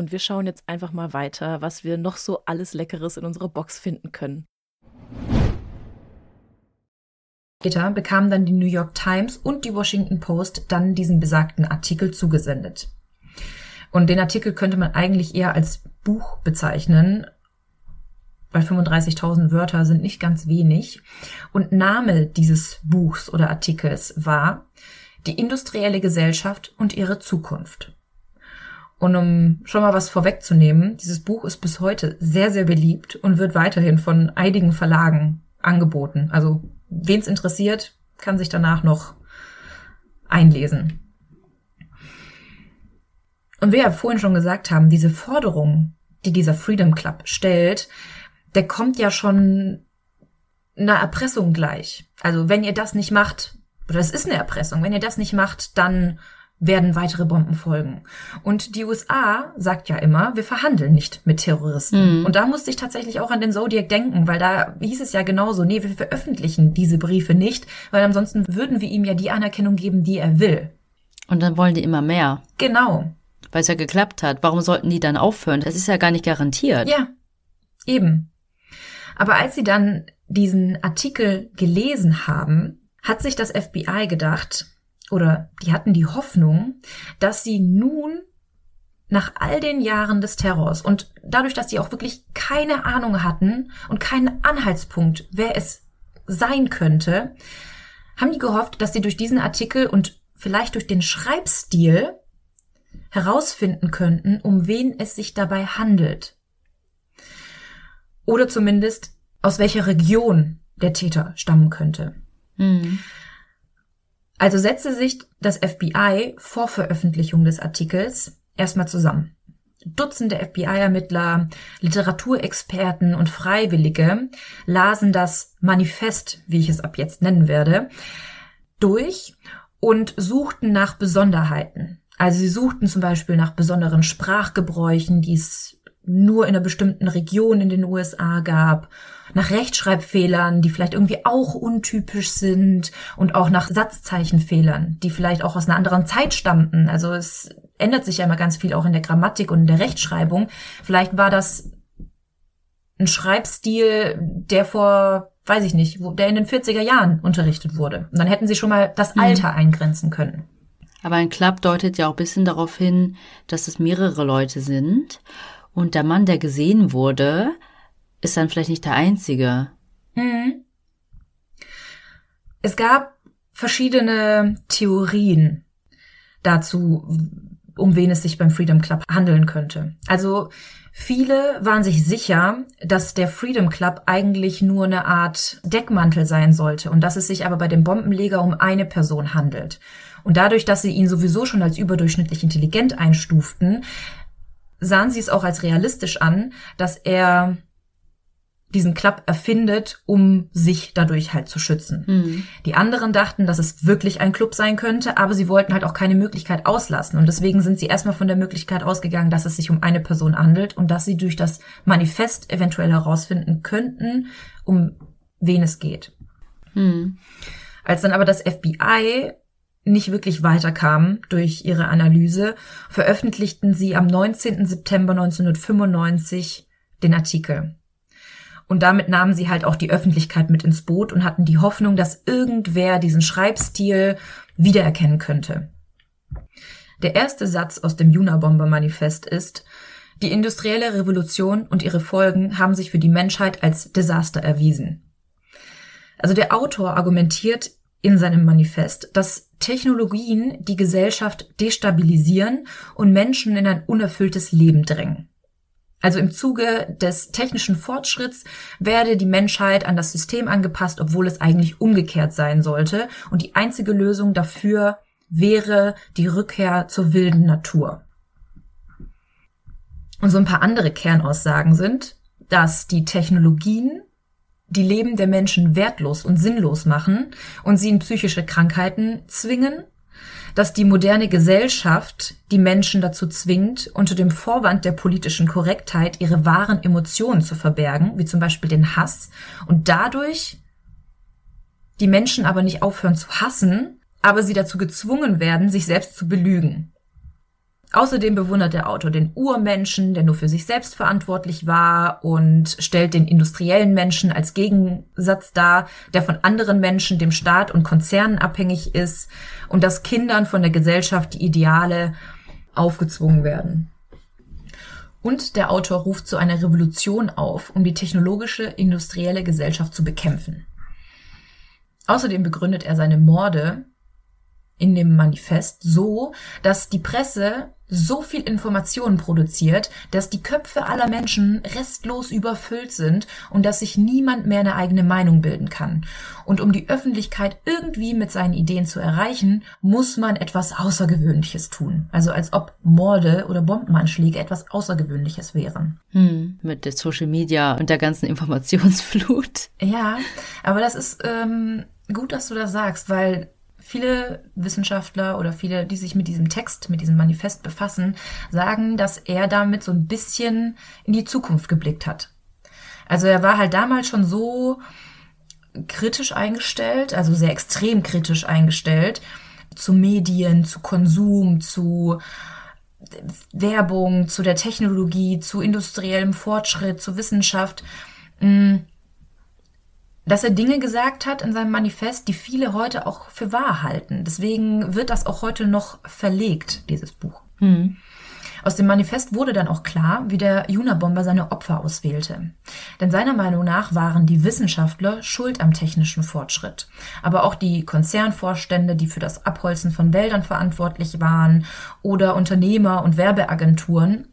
Und wir schauen jetzt einfach mal weiter, was wir noch so alles Leckeres in unserer Box finden können. Später bekamen dann die New York Times und die Washington Post dann diesen besagten Artikel zugesendet. Und den Artikel könnte man eigentlich eher als Buch bezeichnen, weil 35.000 Wörter sind nicht ganz wenig. Und Name dieses Buchs oder Artikels war Die industrielle Gesellschaft und ihre Zukunft. Und um schon mal was vorwegzunehmen, dieses Buch ist bis heute sehr, sehr beliebt und wird weiterhin von einigen Verlagen angeboten. Also, wen es interessiert, kann sich danach noch einlesen. Und wie wir vorhin schon gesagt haben, diese Forderung, die dieser Freedom Club stellt, der kommt ja schon einer Erpressung gleich. Also wenn ihr das nicht macht, oder es ist eine Erpressung, wenn ihr das nicht macht, dann werden weitere Bomben folgen. Und die USA sagt ja immer, wir verhandeln nicht mit Terroristen. Mhm. Und da musste ich tatsächlich auch an den Zodiac denken, weil da hieß es ja genauso, nee, wir veröffentlichen diese Briefe nicht, weil ansonsten würden wir ihm ja die Anerkennung geben, die er will. Und dann wollen die immer mehr. Genau weil es ja geklappt hat. Warum sollten die dann aufhören? Das ist ja gar nicht garantiert. Ja, eben. Aber als sie dann diesen Artikel gelesen haben, hat sich das FBI gedacht, oder die hatten die Hoffnung, dass sie nun nach all den Jahren des Terrors und dadurch, dass sie auch wirklich keine Ahnung hatten und keinen Anhaltspunkt, wer es sein könnte, haben die gehofft, dass sie durch diesen Artikel und vielleicht durch den Schreibstil herausfinden könnten, um wen es sich dabei handelt. Oder zumindest aus welcher Region der Täter stammen könnte. Mhm. Also setzte sich das FBI vor Veröffentlichung des Artikels erstmal zusammen. Dutzende FBI-Ermittler, Literaturexperten und Freiwillige lasen das Manifest, wie ich es ab jetzt nennen werde, durch und suchten nach Besonderheiten, also sie suchten zum Beispiel nach besonderen Sprachgebräuchen, die es nur in einer bestimmten Region in den USA gab, nach Rechtschreibfehlern, die vielleicht irgendwie auch untypisch sind und auch nach Satzzeichenfehlern, die vielleicht auch aus einer anderen Zeit stammten. Also es ändert sich ja immer ganz viel auch in der Grammatik und in der Rechtschreibung. Vielleicht war das ein Schreibstil, der vor, weiß ich nicht, der in den 40er Jahren unterrichtet wurde. Und dann hätten sie schon mal das mhm. Alter mhm. eingrenzen können. Aber ein Club deutet ja auch ein bisschen darauf hin, dass es mehrere Leute sind. Und der Mann, der gesehen wurde, ist dann vielleicht nicht der einzige. Mhm. Es gab verschiedene Theorien dazu, um wen es sich beim Freedom Club handeln könnte. Also viele waren sich sicher, dass der Freedom Club eigentlich nur eine Art Deckmantel sein sollte und dass es sich aber bei dem Bombenleger um eine Person handelt. Und dadurch, dass sie ihn sowieso schon als überdurchschnittlich intelligent einstuften, sahen sie es auch als realistisch an, dass er diesen Club erfindet, um sich dadurch halt zu schützen. Mhm. Die anderen dachten, dass es wirklich ein Club sein könnte, aber sie wollten halt auch keine Möglichkeit auslassen. Und deswegen sind sie erstmal von der Möglichkeit ausgegangen, dass es sich um eine Person handelt und dass sie durch das Manifest eventuell herausfinden könnten, um wen es geht. Mhm. Als dann aber das FBI nicht wirklich weiterkam durch ihre Analyse, veröffentlichten sie am 19. September 1995 den Artikel. Und damit nahmen sie halt auch die Öffentlichkeit mit ins Boot und hatten die Hoffnung, dass irgendwer diesen Schreibstil wiedererkennen könnte. Der erste Satz aus dem Junabomber-Manifest ist, die industrielle Revolution und ihre Folgen haben sich für die Menschheit als Desaster erwiesen. Also der Autor argumentiert in seinem Manifest, dass Technologien die Gesellschaft destabilisieren und Menschen in ein unerfülltes Leben drängen. Also im Zuge des technischen Fortschritts werde die Menschheit an das System angepasst, obwohl es eigentlich umgekehrt sein sollte. Und die einzige Lösung dafür wäre die Rückkehr zur wilden Natur. Und so ein paar andere Kernaussagen sind, dass die Technologien die Leben der Menschen wertlos und sinnlos machen und sie in psychische Krankheiten zwingen dass die moderne Gesellschaft die Menschen dazu zwingt, unter dem Vorwand der politischen Korrektheit ihre wahren Emotionen zu verbergen, wie zum Beispiel den Hass, und dadurch die Menschen aber nicht aufhören zu hassen, aber sie dazu gezwungen werden, sich selbst zu belügen. Außerdem bewundert der Autor den Urmenschen, der nur für sich selbst verantwortlich war und stellt den industriellen Menschen als Gegensatz dar, der von anderen Menschen, dem Staat und Konzernen abhängig ist und dass Kindern von der Gesellschaft die Ideale aufgezwungen werden. Und der Autor ruft zu einer Revolution auf, um die technologische industrielle Gesellschaft zu bekämpfen. Außerdem begründet er seine Morde in dem Manifest so, dass die Presse so viel Informationen produziert, dass die Köpfe aller Menschen restlos überfüllt sind und dass sich niemand mehr eine eigene Meinung bilden kann. Und um die Öffentlichkeit irgendwie mit seinen Ideen zu erreichen, muss man etwas Außergewöhnliches tun. Also als ob Morde oder Bombenanschläge etwas Außergewöhnliches wären. Hm, mit der Social Media und der ganzen Informationsflut. Ja, aber das ist ähm, gut, dass du das sagst, weil viele Wissenschaftler oder viele, die sich mit diesem Text, mit diesem Manifest befassen, sagen, dass er damit so ein bisschen in die Zukunft geblickt hat. Also er war halt damals schon so kritisch eingestellt, also sehr extrem kritisch eingestellt zu Medien, zu Konsum, zu Werbung, zu der Technologie, zu industriellem Fortschritt, zu Wissenschaft. Dass er Dinge gesagt hat in seinem Manifest, die viele heute auch für wahr halten. Deswegen wird das auch heute noch verlegt, dieses Buch. Mhm. Aus dem Manifest wurde dann auch klar, wie der Juna-Bomber seine Opfer auswählte. Denn seiner Meinung nach waren die Wissenschaftler schuld am technischen Fortschritt. Aber auch die Konzernvorstände, die für das Abholzen von Wäldern verantwortlich waren, oder Unternehmer und Werbeagenturen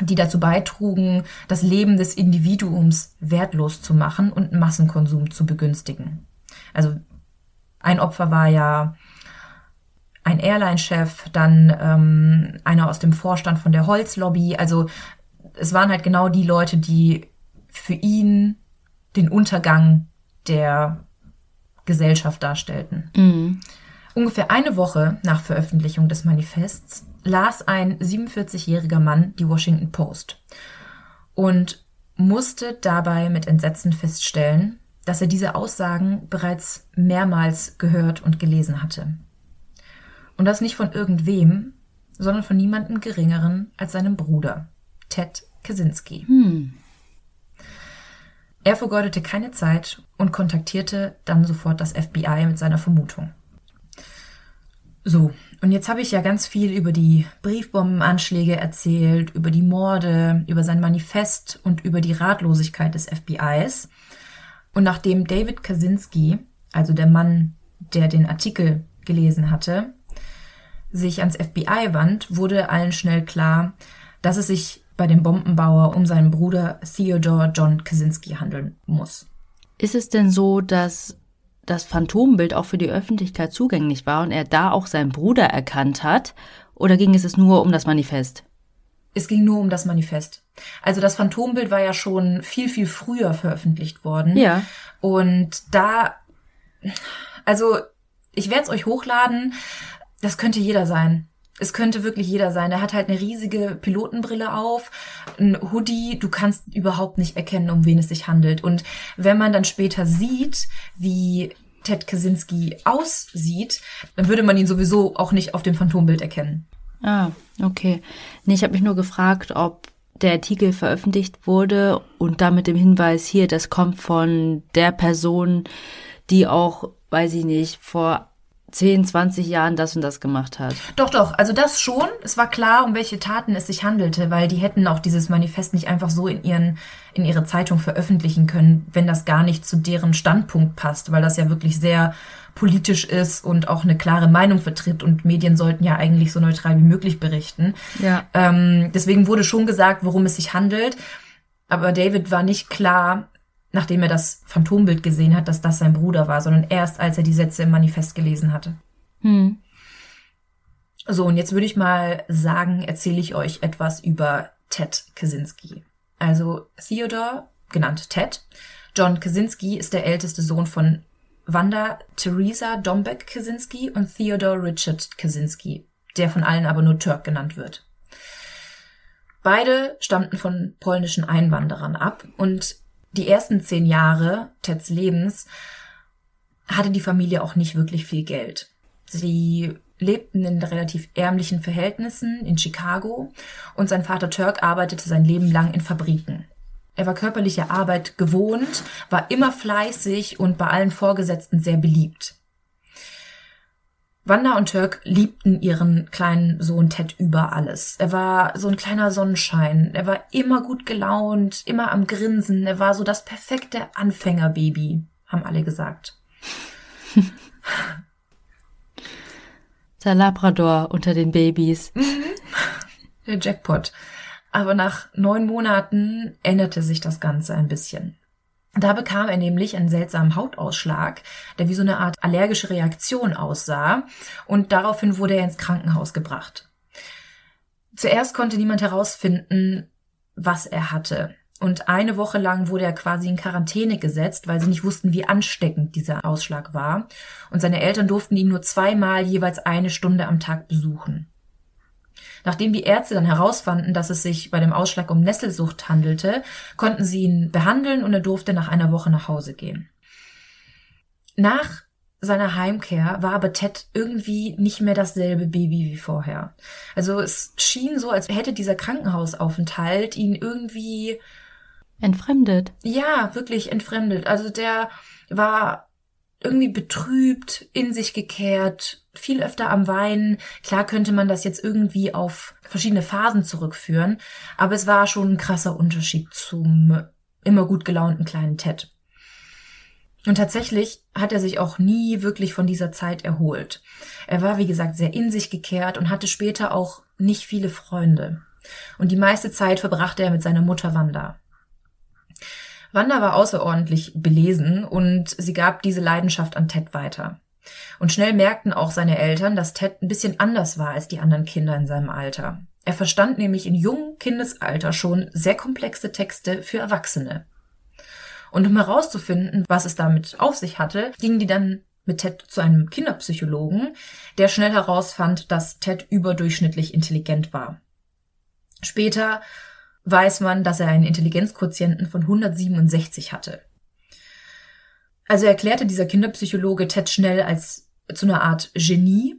die dazu beitrugen, das Leben des Individuums wertlos zu machen und Massenkonsum zu begünstigen. Also ein Opfer war ja ein Airline-Chef, dann ähm, einer aus dem Vorstand von der Holzlobby. Also es waren halt genau die Leute, die für ihn den Untergang der Gesellschaft darstellten. Mhm. Ungefähr eine Woche nach Veröffentlichung des Manifests las ein 47-jähriger Mann die Washington Post. und musste dabei mit Entsetzen feststellen, dass er diese Aussagen bereits mehrmals gehört und gelesen hatte. Und das nicht von irgendwem, sondern von niemandem Geringeren als seinem Bruder, Ted Kaczynski. Hm. Er vergeudete keine Zeit und kontaktierte dann sofort das FBI mit seiner Vermutung. So, und jetzt habe ich ja ganz viel über die Briefbombenanschläge erzählt, über die Morde, über sein Manifest und über die Ratlosigkeit des FBIs. Und nachdem David Kaczynski, also der Mann, der den Artikel gelesen hatte, sich ans FBI wand, wurde allen schnell klar, dass es sich bei dem Bombenbauer um seinen Bruder Theodore John Kaczynski handeln muss. Ist es denn so, dass das Phantombild auch für die Öffentlichkeit zugänglich war und er da auch seinen Bruder erkannt hat? Oder ging es nur um das Manifest? Es ging nur um das Manifest. Also das Phantombild war ja schon viel, viel früher veröffentlicht worden. Ja. Und da, also ich werde es euch hochladen. Das könnte jeder sein. Es könnte wirklich jeder sein. Er hat halt eine riesige Pilotenbrille auf, ein Hoodie. Du kannst überhaupt nicht erkennen, um wen es sich handelt. Und wenn man dann später sieht, wie Ted Kaczynski aussieht, dann würde man ihn sowieso auch nicht auf dem Phantombild erkennen. Ah, okay. Nee, ich habe mich nur gefragt, ob der Artikel veröffentlicht wurde und damit dem Hinweis hier, das kommt von der Person, die auch, weiß ich nicht, vor 10, 20 Jahren das und das gemacht hat. Doch, doch, also das schon. Es war klar, um welche Taten es sich handelte, weil die hätten auch dieses Manifest nicht einfach so in ihren, in ihre Zeitung veröffentlichen können, wenn das gar nicht zu deren Standpunkt passt, weil das ja wirklich sehr politisch ist und auch eine klare Meinung vertritt und Medien sollten ja eigentlich so neutral wie möglich berichten. Ja. Ähm, deswegen wurde schon gesagt, worum es sich handelt. Aber David war nicht klar, nachdem er das Phantombild gesehen hat, dass das sein Bruder war, sondern erst als er die Sätze im Manifest gelesen hatte. Hm. So, und jetzt würde ich mal sagen, erzähle ich euch etwas über Ted Kaczynski. Also Theodore, genannt Ted. John Kaczynski ist der älteste Sohn von Wanda Theresa Dombeck Kaczynski und Theodore Richard Kaczynski, der von allen aber nur Turk genannt wird. Beide stammten von polnischen Einwanderern ab und die ersten zehn Jahre Teds Lebens hatte die Familie auch nicht wirklich viel Geld. Sie lebten in relativ ärmlichen Verhältnissen in Chicago und sein Vater Turk arbeitete sein Leben lang in Fabriken. Er war körperliche Arbeit gewohnt, war immer fleißig und bei allen Vorgesetzten sehr beliebt. Wanda und Turk liebten ihren kleinen Sohn Ted über alles. Er war so ein kleiner Sonnenschein. Er war immer gut gelaunt, immer am Grinsen. Er war so das perfekte Anfängerbaby, haben alle gesagt. Der Labrador unter den Babys. Mhm. Der Jackpot. Aber nach neun Monaten änderte sich das Ganze ein bisschen. Da bekam er nämlich einen seltsamen Hautausschlag, der wie so eine Art allergische Reaktion aussah, und daraufhin wurde er ins Krankenhaus gebracht. Zuerst konnte niemand herausfinden, was er hatte. Und eine Woche lang wurde er quasi in Quarantäne gesetzt, weil sie nicht wussten, wie ansteckend dieser Ausschlag war. Und seine Eltern durften ihn nur zweimal jeweils eine Stunde am Tag besuchen. Nachdem die Ärzte dann herausfanden, dass es sich bei dem Ausschlag um Nesselsucht handelte, konnten sie ihn behandeln und er durfte nach einer Woche nach Hause gehen. Nach seiner Heimkehr war aber Ted irgendwie nicht mehr dasselbe Baby wie vorher. Also es schien so, als hätte dieser Krankenhausaufenthalt ihn irgendwie entfremdet. Ja, wirklich entfremdet. Also der war irgendwie betrübt, in sich gekehrt, viel öfter am Weinen. Klar könnte man das jetzt irgendwie auf verschiedene Phasen zurückführen, aber es war schon ein krasser Unterschied zum immer gut gelaunten kleinen Ted. Und tatsächlich hat er sich auch nie wirklich von dieser Zeit erholt. Er war, wie gesagt, sehr in sich gekehrt und hatte später auch nicht viele Freunde. Und die meiste Zeit verbrachte er mit seiner Mutter Wanda. Wanda war außerordentlich belesen und sie gab diese Leidenschaft an Ted weiter. Und schnell merkten auch seine Eltern, dass Ted ein bisschen anders war als die anderen Kinder in seinem Alter. Er verstand nämlich in jungem Kindesalter schon sehr komplexe Texte für Erwachsene. Und um herauszufinden, was es damit auf sich hatte, gingen die dann mit Ted zu einem Kinderpsychologen, der schnell herausfand, dass Ted überdurchschnittlich intelligent war. Später weiß man, dass er einen Intelligenzquotienten von 167 hatte. Also erklärte dieser Kinderpsychologe Ted schnell als zu einer Art Genie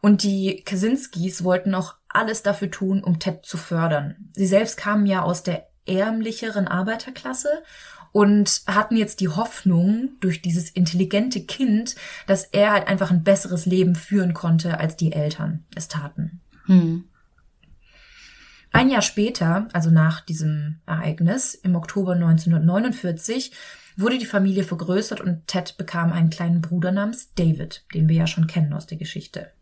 und die Kaczynskis wollten auch alles dafür tun, um Ted zu fördern. Sie selbst kamen ja aus der ärmlicheren Arbeiterklasse und hatten jetzt die Hoffnung durch dieses intelligente Kind, dass er halt einfach ein besseres Leben führen konnte, als die Eltern es taten. Hm. Ein Jahr später, also nach diesem Ereignis, im Oktober 1949, wurde die Familie vergrößert und Ted bekam einen kleinen Bruder namens David, den wir ja schon kennen aus der Geschichte.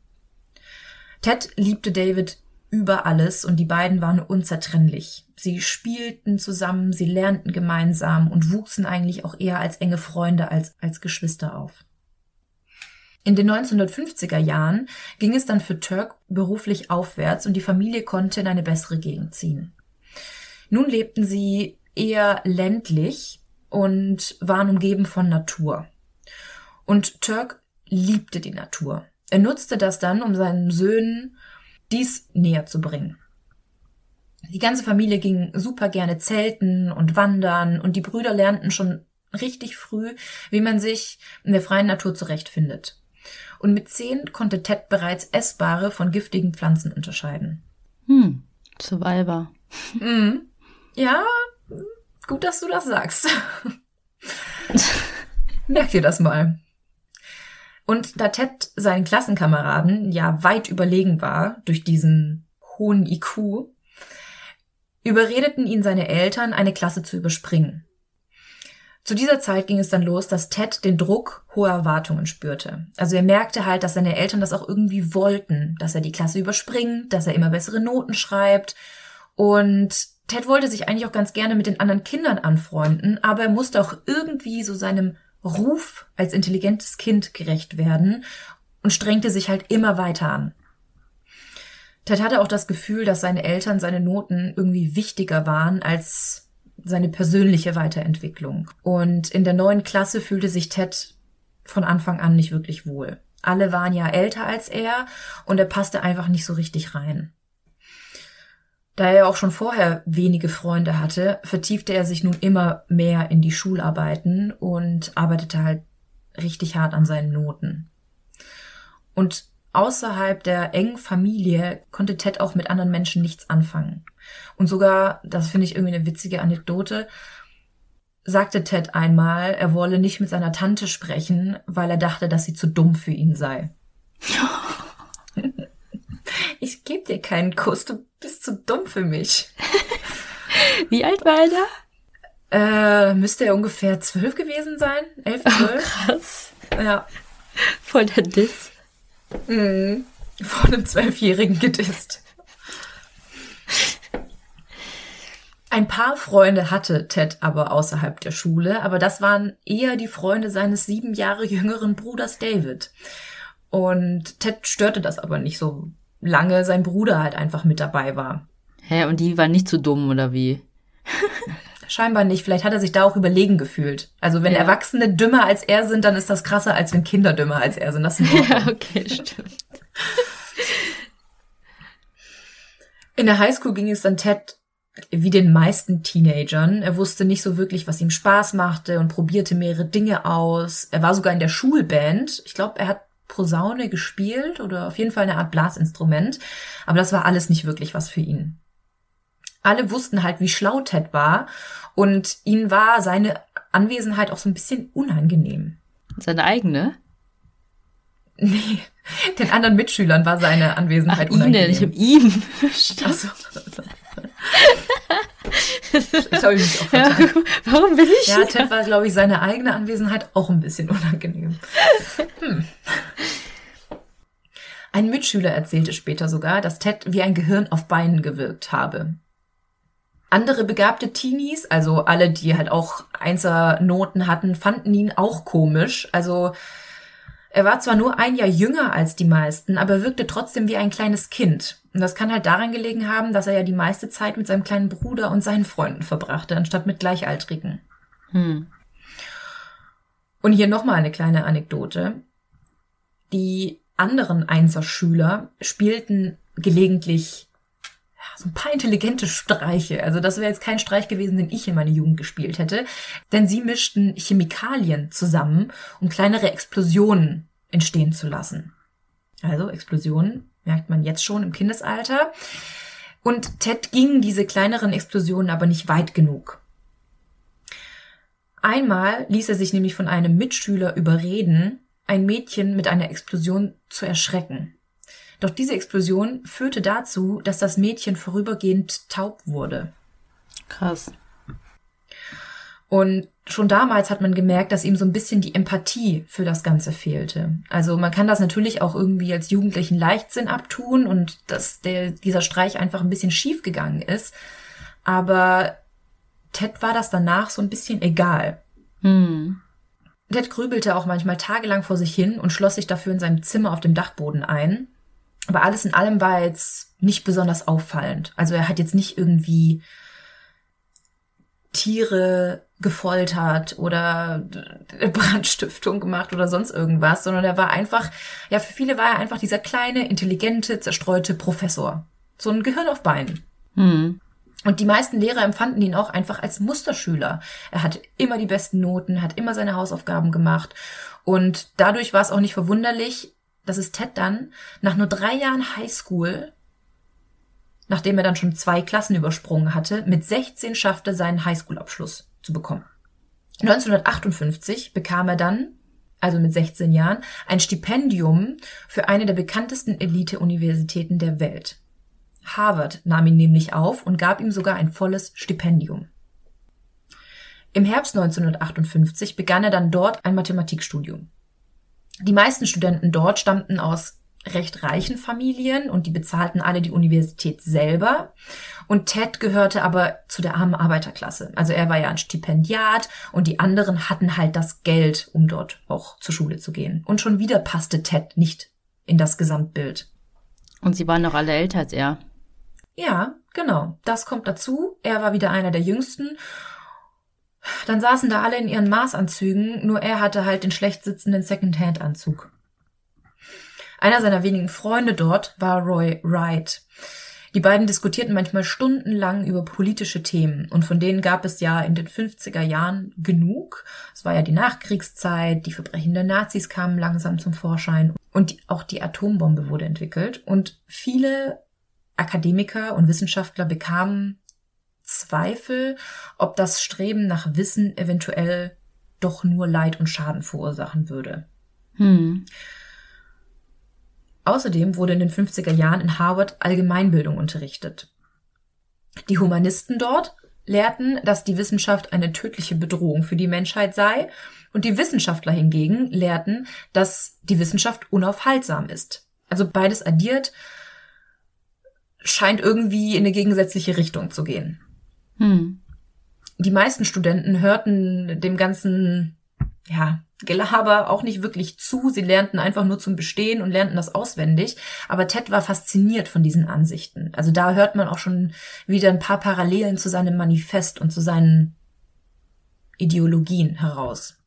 Ted liebte David über alles und die beiden waren unzertrennlich. Sie spielten zusammen, sie lernten gemeinsam und wuchsen eigentlich auch eher als enge Freunde als als Geschwister auf. In den 1950er Jahren ging es dann für Turk beruflich aufwärts und die Familie konnte in eine bessere Gegend ziehen. Nun lebten sie eher ländlich und waren umgeben von Natur. Und Turk liebte die Natur. Er nutzte das dann, um seinen Söhnen dies näher zu bringen. Die ganze Familie ging super gerne zelten und wandern und die Brüder lernten schon richtig früh, wie man sich in der freien Natur zurechtfindet. Und mit zehn konnte Ted bereits essbare von giftigen Pflanzen unterscheiden. Hm, Survivor. Mhm. Ja, gut, dass du das sagst. Merk dir das mal. Und da Ted seinen Klassenkameraden ja weit überlegen war durch diesen hohen IQ, überredeten ihn seine Eltern, eine Klasse zu überspringen. Zu dieser Zeit ging es dann los, dass Ted den Druck hoher Erwartungen spürte. Also er merkte halt, dass seine Eltern das auch irgendwie wollten, dass er die Klasse überspringt, dass er immer bessere Noten schreibt. Und Ted wollte sich eigentlich auch ganz gerne mit den anderen Kindern anfreunden, aber er musste auch irgendwie so seinem Ruf als intelligentes Kind gerecht werden und strengte sich halt immer weiter an. Ted hatte auch das Gefühl, dass seine Eltern seine Noten irgendwie wichtiger waren als seine persönliche Weiterentwicklung. Und in der neuen Klasse fühlte sich Ted von Anfang an nicht wirklich wohl. Alle waren ja älter als er und er passte einfach nicht so richtig rein. Da er auch schon vorher wenige Freunde hatte, vertiefte er sich nun immer mehr in die Schularbeiten und arbeitete halt richtig hart an seinen Noten. Und außerhalb der engen Familie konnte Ted auch mit anderen Menschen nichts anfangen. Und sogar, das finde ich irgendwie eine witzige Anekdote, sagte Ted einmal, er wolle nicht mit seiner Tante sprechen, weil er dachte, dass sie zu dumm für ihn sei. ich gebe dir keinen Kuss, du bist zu dumm für mich. Wie alt war er da? Äh, müsste er ungefähr zwölf gewesen sein? Elf, zwölf? Oh, krass. Ja. Voll der Diss. Mhm. Von einem Zwölfjährigen gedisst. Ein paar Freunde hatte Ted aber außerhalb der Schule, aber das waren eher die Freunde seines sieben Jahre jüngeren Bruders David. Und Ted störte das aber nicht so lange sein Bruder halt einfach mit dabei war. Hä, und die war nicht zu so dumm oder wie? Scheinbar nicht. Vielleicht hat er sich da auch überlegen gefühlt. Also wenn ja. Erwachsene dümmer als er sind, dann ist das krasser, als wenn Kinder dümmer als er sind. Das ist ja, okay, stimmt. In der Highschool ging es dann Ted wie den meisten Teenagern. Er wusste nicht so wirklich, was ihm Spaß machte und probierte mehrere Dinge aus. Er war sogar in der Schulband. Ich glaube, er hat Posaune gespielt oder auf jeden Fall eine Art Blasinstrument. Aber das war alles nicht wirklich was für ihn. Alle wussten halt, wie schlau Ted war und ihnen war seine Anwesenheit auch so ein bisschen unangenehm. Seine eigene? Nee, den anderen Mitschülern war seine Anwesenheit Ach, unangenehm. Ihnen, ich hab ihm. Ach so. habe ich mich auch vertan. Ja, warum bin ich? Ja, Ted war, glaube ich, seine eigene Anwesenheit auch ein bisschen unangenehm. Hm. Ein Mitschüler erzählte später sogar, dass Ted wie ein Gehirn auf Beinen gewirkt habe. Andere begabte Teenies, also alle, die halt auch Einsernoten hatten, fanden ihn auch komisch. Also er war zwar nur ein Jahr jünger als die meisten, aber wirkte trotzdem wie ein kleines Kind. Und das kann halt daran gelegen haben, dass er ja die meiste Zeit mit seinem kleinen Bruder und seinen Freunden verbrachte, anstatt mit Gleichaltrigen. Hm. Und hier nochmal eine kleine Anekdote. Die anderen Einserschüler spielten gelegentlich so ein paar intelligente Streiche. Also das wäre jetzt kein Streich gewesen, den ich in meiner Jugend gespielt hätte. Denn sie mischten Chemikalien zusammen, um kleinere Explosionen entstehen zu lassen. Also Explosionen merkt man jetzt schon im Kindesalter. Und Ted gingen diese kleineren Explosionen aber nicht weit genug. Einmal ließ er sich nämlich von einem Mitschüler überreden, ein Mädchen mit einer Explosion zu erschrecken. Doch diese Explosion führte dazu, dass das Mädchen vorübergehend taub wurde. Krass. Und schon damals hat man gemerkt, dass ihm so ein bisschen die Empathie für das Ganze fehlte. Also man kann das natürlich auch irgendwie als jugendlichen Leichtsinn abtun und dass der, dieser Streich einfach ein bisschen schief gegangen ist. Aber Ted war das danach so ein bisschen egal. Hm. Ted grübelte auch manchmal tagelang vor sich hin und schloss sich dafür in seinem Zimmer auf dem Dachboden ein. Aber alles in allem war jetzt nicht besonders auffallend. Also er hat jetzt nicht irgendwie Tiere gefoltert oder Brandstiftung gemacht oder sonst irgendwas, sondern er war einfach, ja, für viele war er einfach dieser kleine, intelligente, zerstreute Professor. So ein Gehirn auf Beinen. Hm. Und die meisten Lehrer empfanden ihn auch einfach als Musterschüler. Er hatte immer die besten Noten, hat immer seine Hausaufgaben gemacht. Und dadurch war es auch nicht verwunderlich, dass es Ted dann nach nur drei Jahren Highschool, nachdem er dann schon zwei Klassen übersprungen hatte, mit 16 schaffte, seinen Highschool-Abschluss zu bekommen. 1958 bekam er dann, also mit 16 Jahren, ein Stipendium für eine der bekanntesten Elite-Universitäten der Welt. Harvard nahm ihn nämlich auf und gab ihm sogar ein volles Stipendium. Im Herbst 1958 begann er dann dort ein Mathematikstudium. Die meisten Studenten dort stammten aus recht reichen Familien und die bezahlten alle die Universität selber. Und Ted gehörte aber zu der armen Arbeiterklasse. Also er war ja ein Stipendiat und die anderen hatten halt das Geld, um dort auch zur Schule zu gehen. Und schon wieder passte Ted nicht in das Gesamtbild. Und sie waren noch alle älter als er. Ja, genau. Das kommt dazu. Er war wieder einer der jüngsten. Dann saßen da alle in ihren Maßanzügen, nur er hatte halt den schlecht sitzenden Second-Hand-Anzug. Einer seiner wenigen Freunde dort war Roy Wright. Die beiden diskutierten manchmal stundenlang über politische Themen und von denen gab es ja in den 50er Jahren genug. Es war ja die Nachkriegszeit, die Verbrechen der Nazis kamen langsam zum Vorschein und auch die Atombombe wurde entwickelt und viele Akademiker und Wissenschaftler bekamen Zweifel, ob das Streben nach Wissen eventuell doch nur Leid und Schaden verursachen würde. Hm. Außerdem wurde in den 50er Jahren in Harvard Allgemeinbildung unterrichtet. Die Humanisten dort lehrten, dass die Wissenschaft eine tödliche Bedrohung für die Menschheit sei, und die Wissenschaftler hingegen lehrten, dass die Wissenschaft unaufhaltsam ist. Also beides addiert scheint irgendwie in eine gegensätzliche Richtung zu gehen. Hm. Die meisten Studenten hörten dem ganzen, ja, Gelaber auch nicht wirklich zu. Sie lernten einfach nur zum Bestehen und lernten das auswendig. Aber Ted war fasziniert von diesen Ansichten. Also da hört man auch schon wieder ein paar Parallelen zu seinem Manifest und zu seinen Ideologien heraus.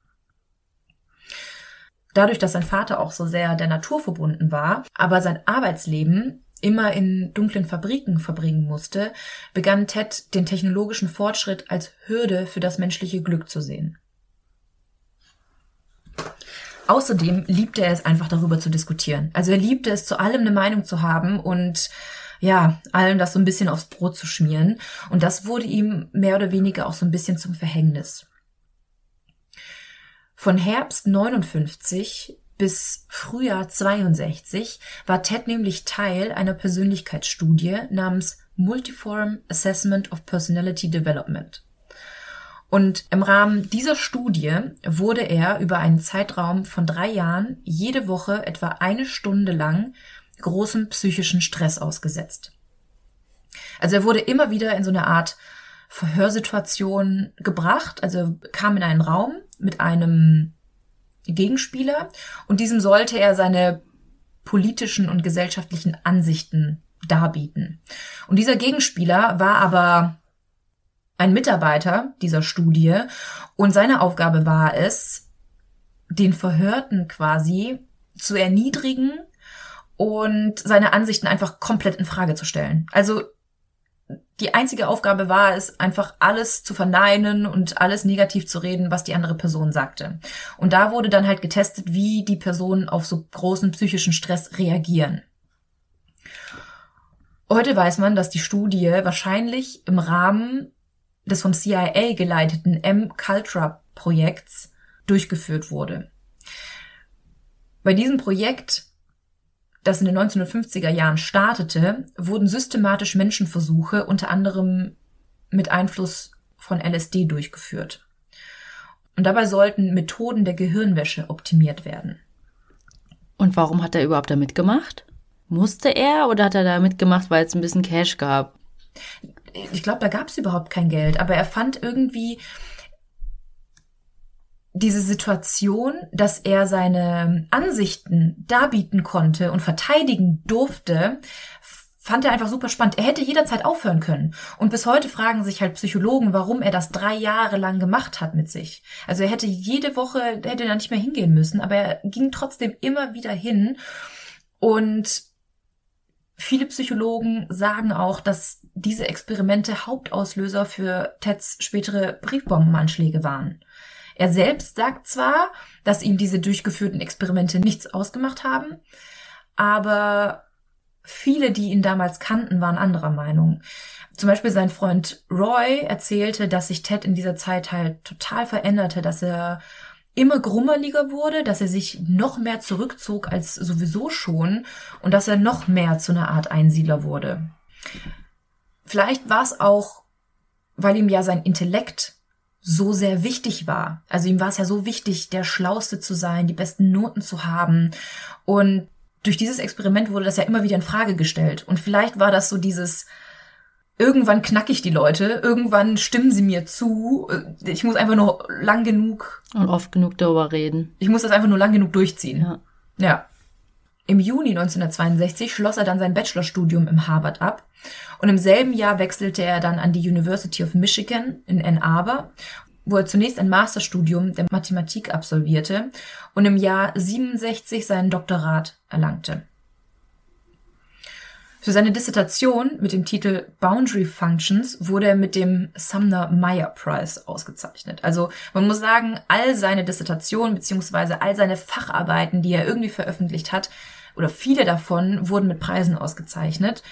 Dadurch, dass sein Vater auch so sehr der Natur verbunden war, aber sein Arbeitsleben immer in dunklen Fabriken verbringen musste, begann Ted den technologischen Fortschritt als Hürde für das menschliche Glück zu sehen. Außerdem liebte er es einfach darüber zu diskutieren. Also er liebte es, zu allem eine Meinung zu haben und ja, allen das so ein bisschen aufs Brot zu schmieren. Und das wurde ihm mehr oder weniger auch so ein bisschen zum Verhängnis. Von Herbst 59 bis Frühjahr 62 war Ted nämlich Teil einer Persönlichkeitsstudie namens Multiform Assessment of Personality Development. Und im Rahmen dieser Studie wurde er über einen Zeitraum von drei Jahren jede Woche etwa eine Stunde lang großem psychischen Stress ausgesetzt. Also er wurde immer wieder in so eine Art Verhörsituation gebracht, also kam in einen Raum mit einem Gegenspieler und diesem sollte er seine politischen und gesellschaftlichen Ansichten darbieten. Und dieser Gegenspieler war aber ein Mitarbeiter dieser Studie und seine Aufgabe war es, den Verhörten quasi zu erniedrigen und seine Ansichten einfach komplett in Frage zu stellen. Also die einzige Aufgabe war es, einfach alles zu verneinen und alles negativ zu reden, was die andere Person sagte. Und da wurde dann halt getestet, wie die Personen auf so großen psychischen Stress reagieren. Heute weiß man, dass die Studie wahrscheinlich im Rahmen des vom CIA geleiteten M-Cultra-Projekts durchgeführt wurde. Bei diesem Projekt das in den 1950er Jahren startete, wurden systematisch Menschenversuche unter anderem mit Einfluss von LSD durchgeführt. Und dabei sollten Methoden der Gehirnwäsche optimiert werden. Und warum hat er überhaupt da mitgemacht? Musste er oder hat er da mitgemacht, weil es ein bisschen Cash gab? Ich glaube, da gab es überhaupt kein Geld, aber er fand irgendwie diese Situation, dass er seine Ansichten darbieten konnte und verteidigen durfte, fand er einfach super spannend. Er hätte jederzeit aufhören können. Und bis heute fragen sich halt Psychologen, warum er das drei Jahre lang gemacht hat mit sich. Also er hätte jede Woche, er hätte da nicht mehr hingehen müssen, aber er ging trotzdem immer wieder hin. Und viele Psychologen sagen auch, dass diese Experimente Hauptauslöser für Teds spätere Briefbombenanschläge waren. Er selbst sagt zwar, dass ihm diese durchgeführten Experimente nichts ausgemacht haben, aber viele, die ihn damals kannten, waren anderer Meinung. Zum Beispiel sein Freund Roy erzählte, dass sich Ted in dieser Zeit halt total veränderte, dass er immer grummeliger wurde, dass er sich noch mehr zurückzog als sowieso schon und dass er noch mehr zu einer Art Einsiedler wurde. Vielleicht war es auch, weil ihm ja sein Intellekt so sehr wichtig war. Also ihm war es ja so wichtig, der Schlauste zu sein, die besten Noten zu haben. Und durch dieses Experiment wurde das ja immer wieder in Frage gestellt. Und vielleicht war das so dieses, irgendwann knack ich die Leute, irgendwann stimmen sie mir zu. Ich muss einfach nur lang genug. Und oft genug darüber reden. Ich muss das einfach nur lang genug durchziehen. Ja. Ja. Im Juni 1962 schloss er dann sein Bachelorstudium im Harvard ab und im selben Jahr wechselte er dann an die University of Michigan in Ann Arbor, wo er zunächst ein Masterstudium der Mathematik absolvierte und im Jahr 67 seinen Doktorat erlangte. Für seine Dissertation mit dem Titel Boundary Functions wurde er mit dem Sumner Meyer Prize ausgezeichnet. Also man muss sagen, all seine Dissertationen beziehungsweise all seine Facharbeiten, die er irgendwie veröffentlicht hat, oder viele davon wurden mit Preisen ausgezeichnet.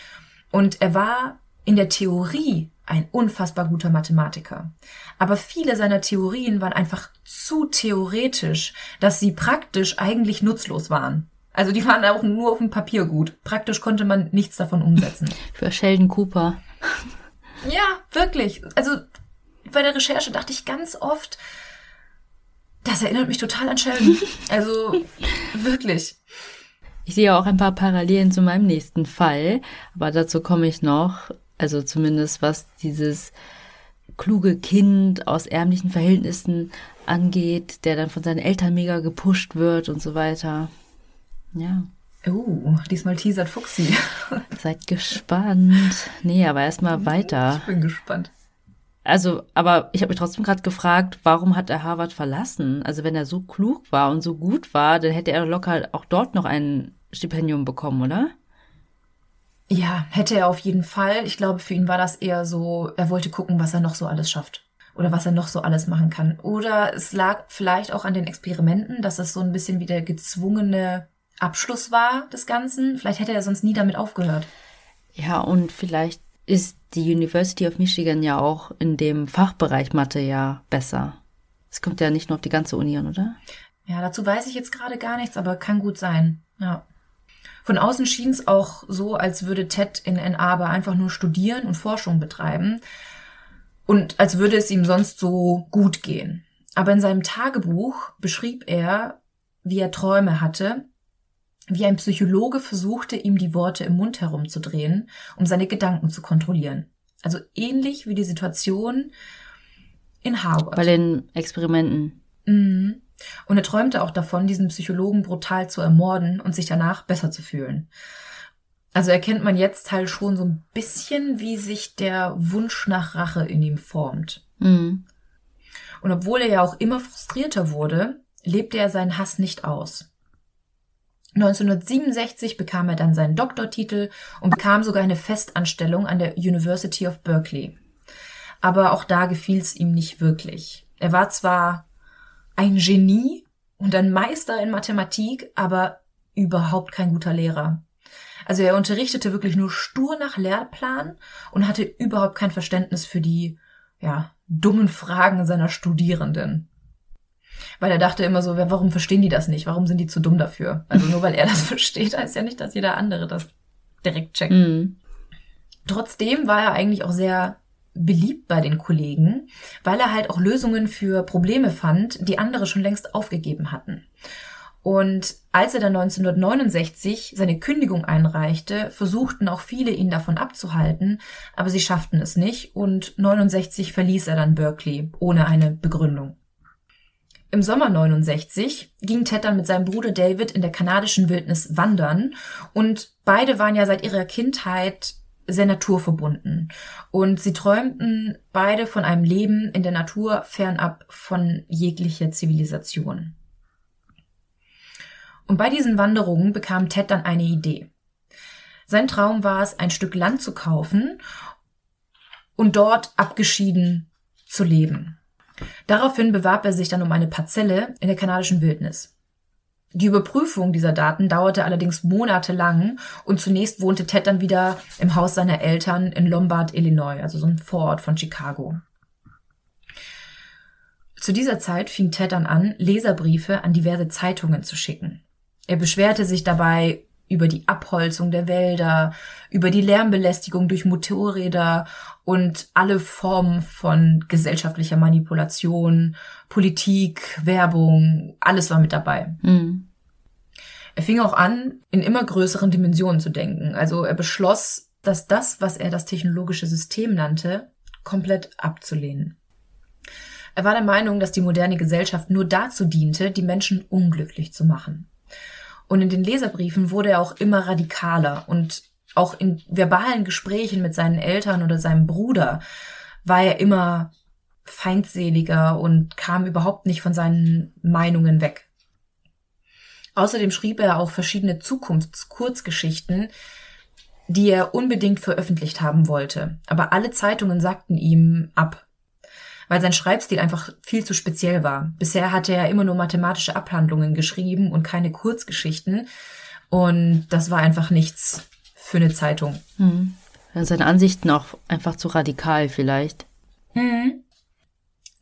Und er war in der Theorie ein unfassbar guter Mathematiker. Aber viele seiner Theorien waren einfach zu theoretisch, dass sie praktisch eigentlich nutzlos waren. Also die waren auch nur auf dem Papier gut. Praktisch konnte man nichts davon umsetzen. Für Sheldon Cooper. Ja, wirklich. Also bei der Recherche dachte ich ganz oft, das erinnert mich total an Sheldon. Also wirklich. Ich sehe auch ein paar Parallelen zu meinem nächsten Fall, aber dazu komme ich noch. Also zumindest was dieses kluge Kind aus ärmlichen Verhältnissen angeht, der dann von seinen Eltern mega gepusht wird und so weiter. Ja. Oh, diesmal teasert Fuxi. Seid gespannt. Nee, aber erstmal weiter. Ich bin gespannt. Also, aber ich habe mich trotzdem gerade gefragt, warum hat er Harvard verlassen? Also, wenn er so klug war und so gut war, dann hätte er locker auch dort noch ein Stipendium bekommen, oder? Ja, hätte er auf jeden Fall. Ich glaube, für ihn war das eher so, er wollte gucken, was er noch so alles schafft. Oder was er noch so alles machen kann. Oder es lag vielleicht auch an den Experimenten, dass es so ein bisschen wie der gezwungene Abschluss war des Ganzen. Vielleicht hätte er sonst nie damit aufgehört. Ja, und vielleicht ist die University of Michigan ja auch in dem Fachbereich Mathe ja besser. Es kommt ja nicht nur auf die ganze Uni an, oder? Ja, dazu weiß ich jetzt gerade gar nichts, aber kann gut sein. Ja. Von außen schien es auch so, als würde Ted in Ann Arbor einfach nur studieren und Forschung betreiben und als würde es ihm sonst so gut gehen. Aber in seinem Tagebuch beschrieb er, wie er Träume hatte wie ein Psychologe versuchte, ihm die Worte im Mund herumzudrehen, um seine Gedanken zu kontrollieren. Also ähnlich wie die Situation in Harvard. Bei den Experimenten. Mhm. Und er träumte auch davon, diesen Psychologen brutal zu ermorden und sich danach besser zu fühlen. Also erkennt man jetzt halt schon so ein bisschen, wie sich der Wunsch nach Rache in ihm formt. Mhm. Und obwohl er ja auch immer frustrierter wurde, lebte er seinen Hass nicht aus. 1967 bekam er dann seinen Doktortitel und bekam sogar eine Festanstellung an der University of Berkeley. Aber auch da gefiel es ihm nicht wirklich. Er war zwar ein Genie und ein Meister in Mathematik, aber überhaupt kein guter Lehrer. Also er unterrichtete wirklich nur stur nach Lehrplan und hatte überhaupt kein Verständnis für die, ja, dummen Fragen seiner Studierenden. Weil er dachte immer so, warum verstehen die das nicht? Warum sind die zu dumm dafür? Also nur weil er das versteht, heißt ja nicht, dass jeder andere das direkt checkt. Mhm. Trotzdem war er eigentlich auch sehr beliebt bei den Kollegen, weil er halt auch Lösungen für Probleme fand, die andere schon längst aufgegeben hatten. Und als er dann 1969 seine Kündigung einreichte, versuchten auch viele ihn davon abzuhalten, aber sie schafften es nicht und 69 verließ er dann Berkeley ohne eine Begründung. Im Sommer 69 ging Ted dann mit seinem Bruder David in der kanadischen Wildnis wandern und beide waren ja seit ihrer Kindheit sehr naturverbunden und sie träumten beide von einem Leben in der Natur fernab von jeglicher Zivilisation. Und bei diesen Wanderungen bekam Ted dann eine Idee. Sein Traum war es, ein Stück Land zu kaufen und dort abgeschieden zu leben. Daraufhin bewarb er sich dann um eine Parzelle in der kanadischen Wildnis. Die Überprüfung dieser Daten dauerte allerdings monatelang und zunächst wohnte Ted dann wieder im Haus seiner Eltern in Lombard, Illinois, also so ein Vorort von Chicago. Zu dieser Zeit fing Ted dann an, Leserbriefe an diverse Zeitungen zu schicken. Er beschwerte sich dabei über die Abholzung der Wälder, über die Lärmbelästigung durch Motorräder und alle Formen von gesellschaftlicher Manipulation, Politik, Werbung, alles war mit dabei. Mhm. Er fing auch an, in immer größeren Dimensionen zu denken. Also er beschloss, dass das, was er das technologische System nannte, komplett abzulehnen. Er war der Meinung, dass die moderne Gesellschaft nur dazu diente, die Menschen unglücklich zu machen. Und in den Leserbriefen wurde er auch immer radikaler und auch in verbalen Gesprächen mit seinen Eltern oder seinem Bruder war er immer feindseliger und kam überhaupt nicht von seinen Meinungen weg. Außerdem schrieb er auch verschiedene Zukunftskurzgeschichten, die er unbedingt veröffentlicht haben wollte. Aber alle Zeitungen sagten ihm ab weil sein Schreibstil einfach viel zu speziell war. Bisher hatte er immer nur mathematische Abhandlungen geschrieben und keine Kurzgeschichten. Und das war einfach nichts für eine Zeitung. Hm. Seine Ansichten auch einfach zu radikal vielleicht. Hm.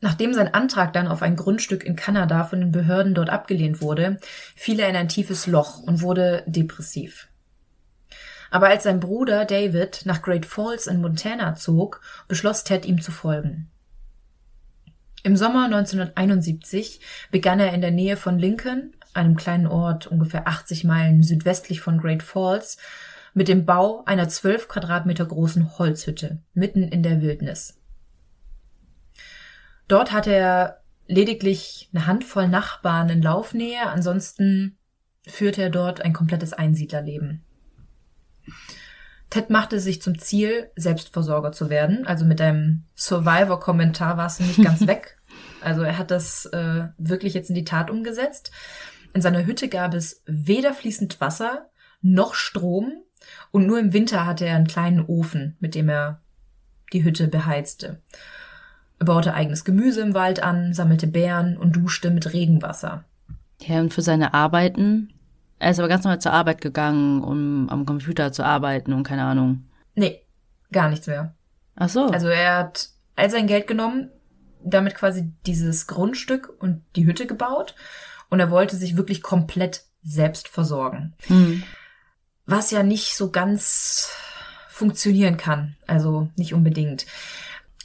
Nachdem sein Antrag dann auf ein Grundstück in Kanada von den Behörden dort abgelehnt wurde, fiel er in ein tiefes Loch und wurde depressiv. Aber als sein Bruder David nach Great Falls in Montana zog, beschloss Ted ihm zu folgen. Im Sommer 1971 begann er in der Nähe von Lincoln, einem kleinen Ort ungefähr 80 Meilen südwestlich von Great Falls, mit dem Bau einer 12 Quadratmeter großen Holzhütte mitten in der Wildnis. Dort hatte er lediglich eine Handvoll Nachbarn in Laufnähe, ansonsten führte er dort ein komplettes Einsiedlerleben. Ted machte sich zum Ziel, Selbstversorger zu werden. Also mit einem Survivor-Kommentar war es nicht ganz weg. Also er hat das äh, wirklich jetzt in die Tat umgesetzt. In seiner Hütte gab es weder fließend Wasser noch Strom und nur im Winter hatte er einen kleinen Ofen, mit dem er die Hütte beheizte. Er baute eigenes Gemüse im Wald an, sammelte Beeren und duschte mit Regenwasser. Ja, und für seine Arbeiten er ist aber ganz normal zur Arbeit gegangen, um am Computer zu arbeiten und keine Ahnung. Nee, gar nichts mehr. Ach so. Also er hat all sein Geld genommen, damit quasi dieses Grundstück und die Hütte gebaut und er wollte sich wirklich komplett selbst versorgen. Hm. Was ja nicht so ganz funktionieren kann, also nicht unbedingt.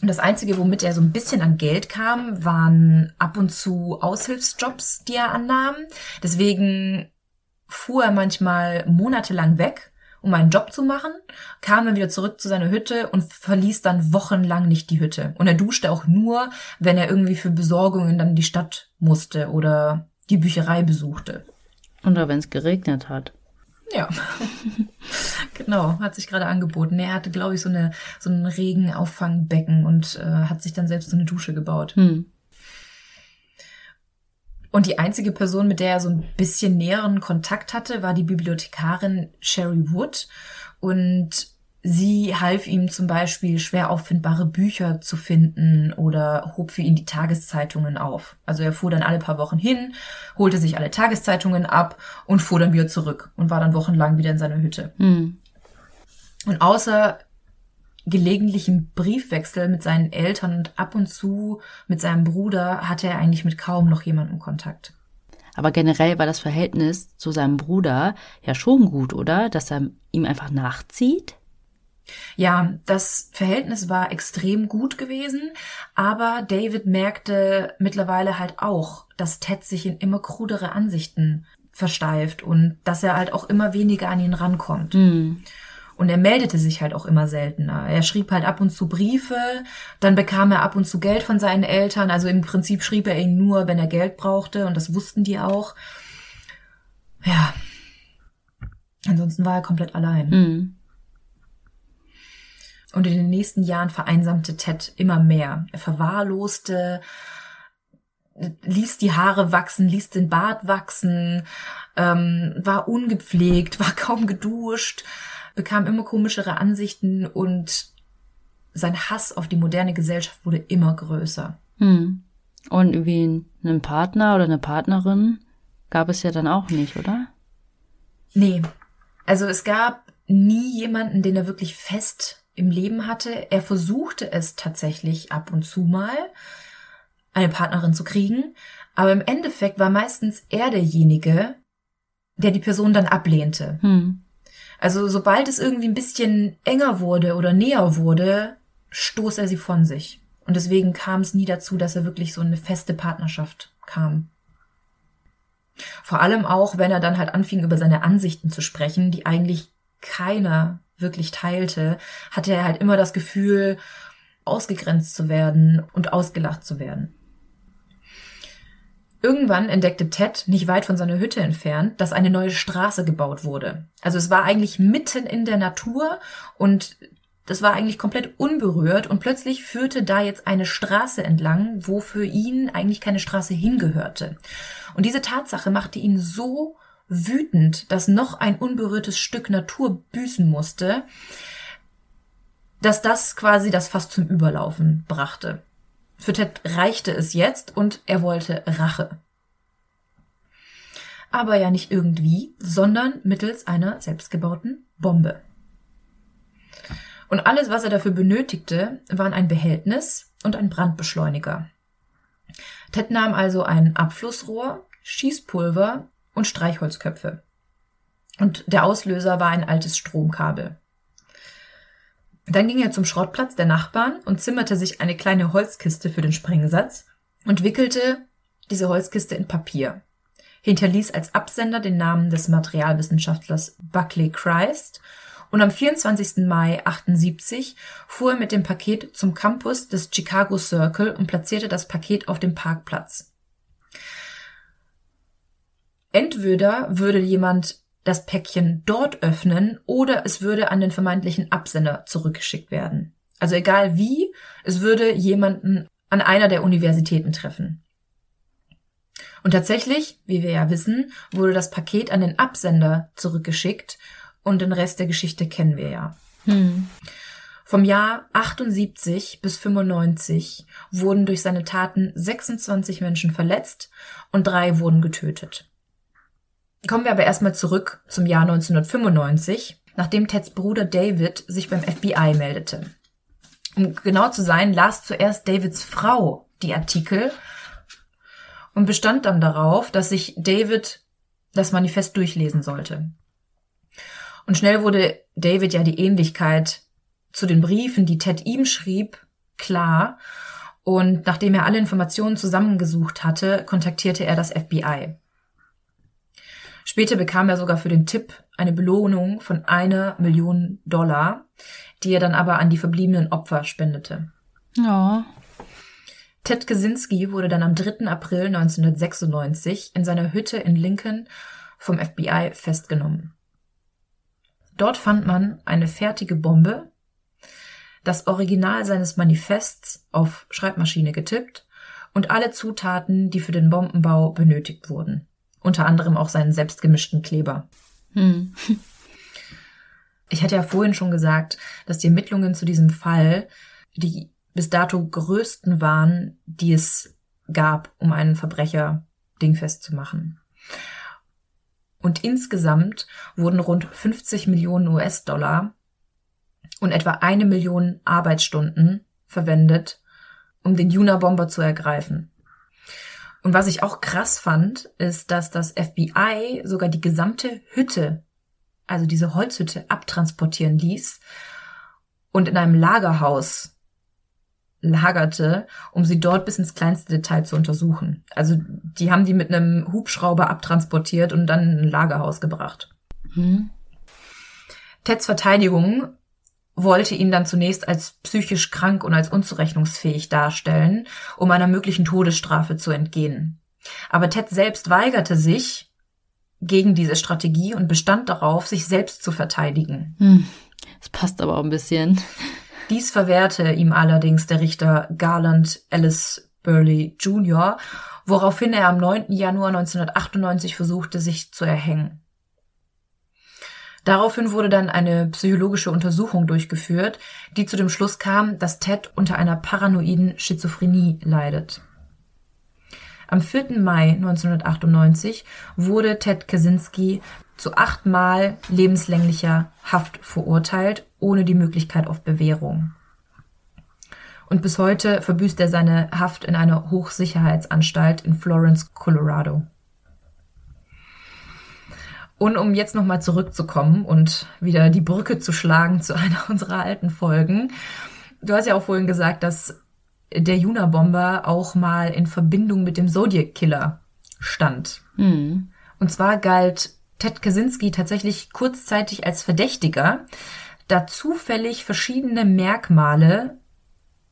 Und das Einzige, womit er so ein bisschen an Geld kam, waren ab und zu Aushilfsjobs, die er annahm. Deswegen fuhr er manchmal monatelang weg, um einen Job zu machen, kam dann wieder zurück zu seiner Hütte und verließ dann wochenlang nicht die Hütte. Und er duschte auch nur, wenn er irgendwie für Besorgungen dann in die Stadt musste oder die Bücherei besuchte. Oder wenn es geregnet hat. Ja, genau, hat sich gerade angeboten. Er hatte, glaube ich, so, eine, so ein Regenauffangbbecken und äh, hat sich dann selbst so eine Dusche gebaut. Hm. Und die einzige Person, mit der er so ein bisschen näheren Kontakt hatte, war die Bibliothekarin Sherry Wood. Und sie half ihm zum Beispiel schwer auffindbare Bücher zu finden oder hob für ihn die Tageszeitungen auf. Also er fuhr dann alle paar Wochen hin, holte sich alle Tageszeitungen ab und fuhr dann wieder zurück und war dann wochenlang wieder in seiner Hütte. Hm. Und außer gelegentlichem Briefwechsel mit seinen Eltern und ab und zu mit seinem Bruder hatte er eigentlich mit kaum noch jemandem Kontakt. Aber generell war das Verhältnis zu seinem Bruder ja schon gut, oder? Dass er ihm einfach nachzieht? Ja, das Verhältnis war extrem gut gewesen, aber David merkte mittlerweile halt auch, dass Ted sich in immer krudere Ansichten versteift und dass er halt auch immer weniger an ihn rankommt. Hm. Und er meldete sich halt auch immer seltener. Er schrieb halt ab und zu Briefe, dann bekam er ab und zu Geld von seinen Eltern. Also im Prinzip schrieb er ihn nur, wenn er Geld brauchte und das wussten die auch. Ja. Ansonsten war er komplett allein. Hm. Und in den nächsten Jahren vereinsamte Ted immer mehr. Er verwahrloste, ließ die Haare wachsen, ließ den Bart wachsen, ähm, war ungepflegt, war kaum geduscht, bekam immer komischere Ansichten und sein Hass auf die moderne Gesellschaft wurde immer größer. Hm. Und wie einen Partner oder eine Partnerin gab es ja dann auch nicht, oder? Nee. Also es gab nie jemanden, den er wirklich fest im Leben hatte. Er versuchte es tatsächlich ab und zu mal, eine Partnerin zu kriegen, aber im Endeffekt war meistens er derjenige, der die Person dann ablehnte. Hm. Also sobald es irgendwie ein bisschen enger wurde oder näher wurde, stoß er sie von sich. Und deswegen kam es nie dazu, dass er wirklich so eine feste Partnerschaft kam. Vor allem auch, wenn er dann halt anfing, über seine Ansichten zu sprechen, die eigentlich keiner wirklich teilte, hatte er halt immer das Gefühl, ausgegrenzt zu werden und ausgelacht zu werden. Irgendwann entdeckte Ted, nicht weit von seiner Hütte entfernt, dass eine neue Straße gebaut wurde. Also es war eigentlich mitten in der Natur und das war eigentlich komplett unberührt und plötzlich führte da jetzt eine Straße entlang, wo für ihn eigentlich keine Straße hingehörte. Und diese Tatsache machte ihn so wütend, dass noch ein unberührtes Stück Natur büßen musste, dass das quasi das fast zum Überlaufen brachte. Für Ted reichte es jetzt und er wollte Rache. Aber ja nicht irgendwie, sondern mittels einer selbstgebauten Bombe. Und alles, was er dafür benötigte, waren ein Behältnis und ein Brandbeschleuniger. Ted nahm also ein Abflussrohr, Schießpulver und Streichholzköpfe. Und der Auslöser war ein altes Stromkabel. Dann ging er zum Schrottplatz der Nachbarn und zimmerte sich eine kleine Holzkiste für den Sprengsatz und wickelte diese Holzkiste in Papier, hinterließ als Absender den Namen des Materialwissenschaftlers Buckley Christ und am 24. Mai 78 fuhr er mit dem Paket zum Campus des Chicago Circle und platzierte das Paket auf dem Parkplatz. Entweder würde jemand das Päckchen dort öffnen oder es würde an den vermeintlichen Absender zurückgeschickt werden. Also egal wie, es würde jemanden an einer der Universitäten treffen. Und tatsächlich, wie wir ja wissen, wurde das Paket an den Absender zurückgeschickt und den Rest der Geschichte kennen wir ja. Hm. Vom Jahr 78 bis 95 wurden durch seine Taten 26 Menschen verletzt und drei wurden getötet. Kommen wir aber erstmal zurück zum Jahr 1995, nachdem Teds Bruder David sich beim FBI meldete. Um genau zu sein, las zuerst Davids Frau die Artikel und bestand dann darauf, dass sich David das Manifest durchlesen sollte. Und schnell wurde David ja die Ähnlichkeit zu den Briefen, die Ted ihm schrieb, klar. Und nachdem er alle Informationen zusammengesucht hatte, kontaktierte er das FBI. Später bekam er sogar für den Tipp eine Belohnung von einer Million Dollar, die er dann aber an die verbliebenen Opfer spendete. Ja. Ted Kaczynski wurde dann am 3. April 1996 in seiner Hütte in Lincoln vom FBI festgenommen. Dort fand man eine fertige Bombe, das Original seines Manifests auf Schreibmaschine getippt und alle Zutaten, die für den Bombenbau benötigt wurden. Unter anderem auch seinen selbstgemischten Kleber. Hm. Ich hatte ja vorhin schon gesagt, dass die Ermittlungen zu diesem Fall die bis dato größten waren, die es gab, um einen Verbrecher dingfest zu machen. Und insgesamt wurden rund 50 Millionen US-Dollar und etwa eine Million Arbeitsstunden verwendet, um den Juna-Bomber zu ergreifen. Und was ich auch krass fand, ist, dass das FBI sogar die gesamte Hütte, also diese Holzhütte, abtransportieren ließ und in einem Lagerhaus lagerte, um sie dort bis ins kleinste Detail zu untersuchen. Also die haben die mit einem Hubschrauber abtransportiert und dann in ein Lagerhaus gebracht. Hm. Teds Verteidigung wollte ihn dann zunächst als psychisch krank und als unzurechnungsfähig darstellen, um einer möglichen Todesstrafe zu entgehen. Aber Ted selbst weigerte sich gegen diese Strategie und bestand darauf, sich selbst zu verteidigen. Hm. Das passt aber auch ein bisschen. Dies verwehrte ihm allerdings der Richter Garland Ellis Burley Jr., woraufhin er am 9. Januar 1998 versuchte, sich zu erhängen. Daraufhin wurde dann eine psychologische Untersuchung durchgeführt, die zu dem Schluss kam, dass Ted unter einer paranoiden Schizophrenie leidet. Am 4. Mai 1998 wurde Ted Kaczynski zu achtmal lebenslänglicher Haft verurteilt, ohne die Möglichkeit auf Bewährung. Und bis heute verbüßt er seine Haft in einer Hochsicherheitsanstalt in Florence, Colorado. Und um jetzt nochmal zurückzukommen und wieder die Brücke zu schlagen zu einer unserer alten Folgen. Du hast ja auch vorhin gesagt, dass der Juna-Bomber auch mal in Verbindung mit dem Zodiac-Killer stand. Mhm. Und zwar galt Ted Kaczynski tatsächlich kurzzeitig als Verdächtiger, da zufällig verschiedene Merkmale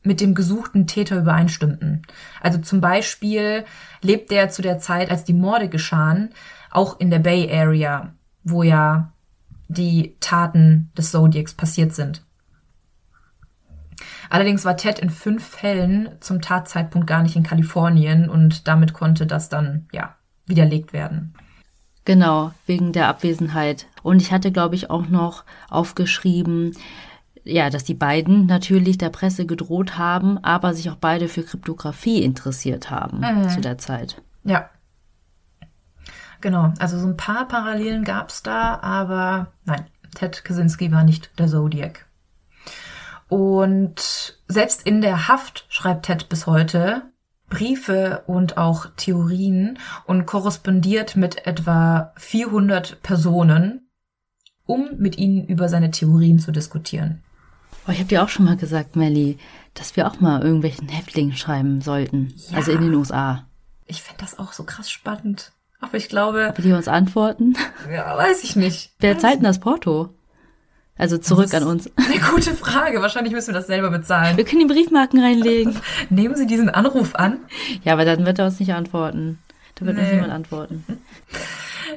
mit dem gesuchten Täter übereinstimmten. Also zum Beispiel lebt er zu der Zeit, als die Morde geschahen, auch in der Bay Area, wo ja die Taten des Zodiacs passiert sind. Allerdings war Ted in fünf Fällen zum Tatzeitpunkt gar nicht in Kalifornien und damit konnte das dann, ja, widerlegt werden. Genau, wegen der Abwesenheit. Und ich hatte, glaube ich, auch noch aufgeschrieben, ja, dass die beiden natürlich der Presse gedroht haben, aber sich auch beide für Kryptographie interessiert haben mhm. zu der Zeit. Ja. Genau, also so ein paar Parallelen gab es da, aber nein, Ted Kaczynski war nicht der Zodiac. Und selbst in der Haft schreibt Ted bis heute Briefe und auch Theorien und korrespondiert mit etwa 400 Personen, um mit ihnen über seine Theorien zu diskutieren. Oh, ich habe dir auch schon mal gesagt, Melly, dass wir auch mal irgendwelchen Häftlingen schreiben sollten. Ja. Also in den USA. Ich fände das auch so krass spannend. Aber ich glaube. Ob die uns antworten? Ja, weiß ich nicht. Wer zahlt denn das Porto? Also zurück an uns. Eine gute Frage. Wahrscheinlich müssen wir das selber bezahlen. Wir können die Briefmarken reinlegen. Nehmen Sie diesen Anruf an? Ja, aber dann wird er uns nicht antworten. Da wird nee. uns niemand antworten.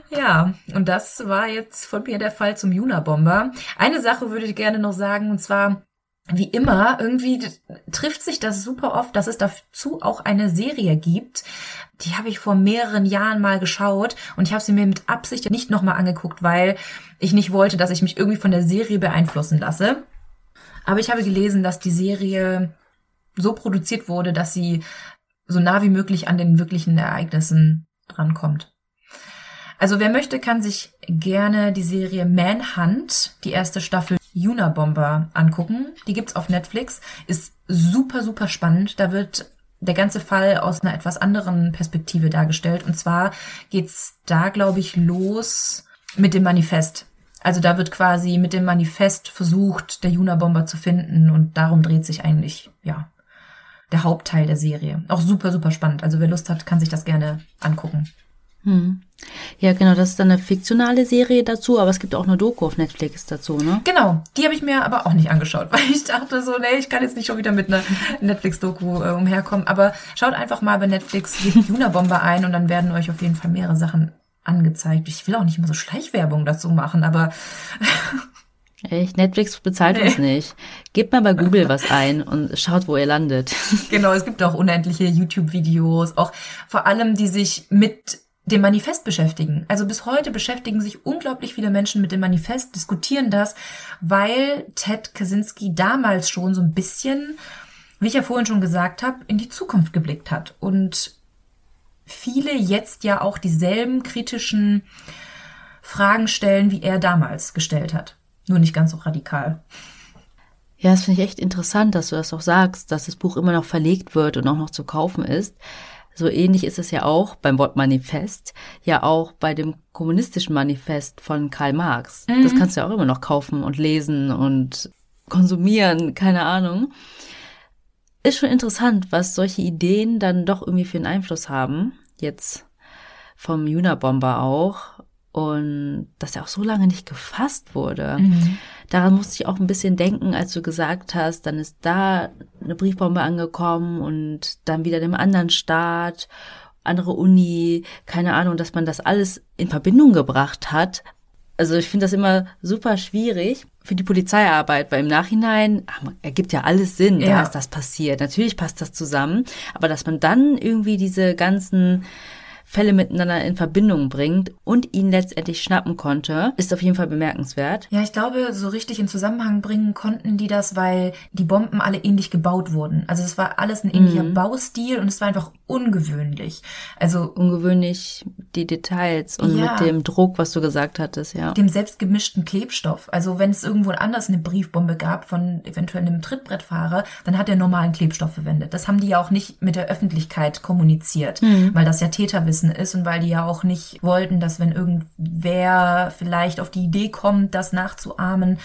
Ja, und das war jetzt von mir der Fall zum Juna-Bomber. Eine Sache würde ich gerne noch sagen, und zwar, wie immer, irgendwie trifft sich das super oft, dass es dazu auch eine Serie gibt. Die habe ich vor mehreren Jahren mal geschaut und ich habe sie mir mit Absicht nicht nochmal angeguckt, weil ich nicht wollte, dass ich mich irgendwie von der Serie beeinflussen lasse. Aber ich habe gelesen, dass die Serie so produziert wurde, dass sie so nah wie möglich an den wirklichen Ereignissen drankommt. Also wer möchte, kann sich gerne die Serie Manhunt, die erste Staffel Unabomber angucken. Die gibt's auf Netflix. Ist super, super spannend. Da wird der ganze Fall aus einer etwas anderen Perspektive dargestellt. Und zwar geht's da, glaube ich, los mit dem Manifest. Also da wird quasi mit dem Manifest versucht, der Juna-Bomber zu finden und darum dreht sich eigentlich, ja, der Hauptteil der Serie. Auch super, super spannend. Also wer Lust hat, kann sich das gerne angucken. Hm. Ja, genau, das ist dann eine fiktionale Serie dazu, aber es gibt auch eine Doku auf Netflix dazu, ne? Genau, die habe ich mir aber auch nicht angeschaut, weil ich dachte so, nee, ich kann jetzt nicht schon wieder mit einer Netflix-Doku äh, umherkommen. Aber schaut einfach mal bei Netflix Juna-Bomber ein und dann werden euch auf jeden Fall mehrere Sachen angezeigt. Ich will auch nicht immer so Schleichwerbung dazu machen, aber Echt? Netflix bezahlt uns nicht. Gebt mal bei Google was ein und schaut, wo ihr landet. Genau, es gibt auch unendliche YouTube-Videos, auch vor allem, die sich mit dem Manifest beschäftigen. Also bis heute beschäftigen sich unglaublich viele Menschen mit dem Manifest, diskutieren das, weil Ted Kaczynski damals schon so ein bisschen, wie ich ja vorhin schon gesagt habe, in die Zukunft geblickt hat und viele jetzt ja auch dieselben kritischen Fragen stellen, wie er damals gestellt hat. Nur nicht ganz so radikal. Ja, das finde ich echt interessant, dass du das auch sagst, dass das Buch immer noch verlegt wird und auch noch zu kaufen ist. So ähnlich ist es ja auch beim Wort Manifest, ja auch bei dem kommunistischen Manifest von Karl Marx. Mhm. Das kannst du ja auch immer noch kaufen und lesen und konsumieren, keine Ahnung. Ist schon interessant, was solche Ideen dann doch irgendwie für einen Einfluss haben. Jetzt vom Juna-Bomber auch und dass er auch so lange nicht gefasst wurde. Mhm. Daran musste ich auch ein bisschen denken, als du gesagt hast, dann ist da eine Briefbombe angekommen und dann wieder einem anderen Staat, andere Uni, keine Ahnung, dass man das alles in Verbindung gebracht hat. Also ich finde das immer super schwierig für die Polizeiarbeit, weil im Nachhinein ach, ergibt ja alles Sinn, ja. da ist das passiert. Natürlich passt das zusammen, aber dass man dann irgendwie diese ganzen Fälle miteinander in Verbindung bringt und ihn letztendlich schnappen konnte, ist auf jeden Fall bemerkenswert. Ja, ich glaube, so richtig in Zusammenhang bringen konnten die das, weil die Bomben alle ähnlich gebaut wurden. Also es war alles ein ähnlicher mhm. Baustil und es war einfach ungewöhnlich. Also ungewöhnlich die Details und ja, mit dem Druck, was du gesagt hattest, ja. Dem selbstgemischten Klebstoff. Also wenn es irgendwo anders eine Briefbombe gab von eventuell einem Trittbrettfahrer, dann hat er normalen Klebstoff verwendet. Das haben die ja auch nicht mit der Öffentlichkeit kommuniziert, mhm. weil das ja Täter Wissen ist und weil die ja auch nicht wollten, dass wenn irgendwer vielleicht auf die Idee kommt, das nachzuahmen,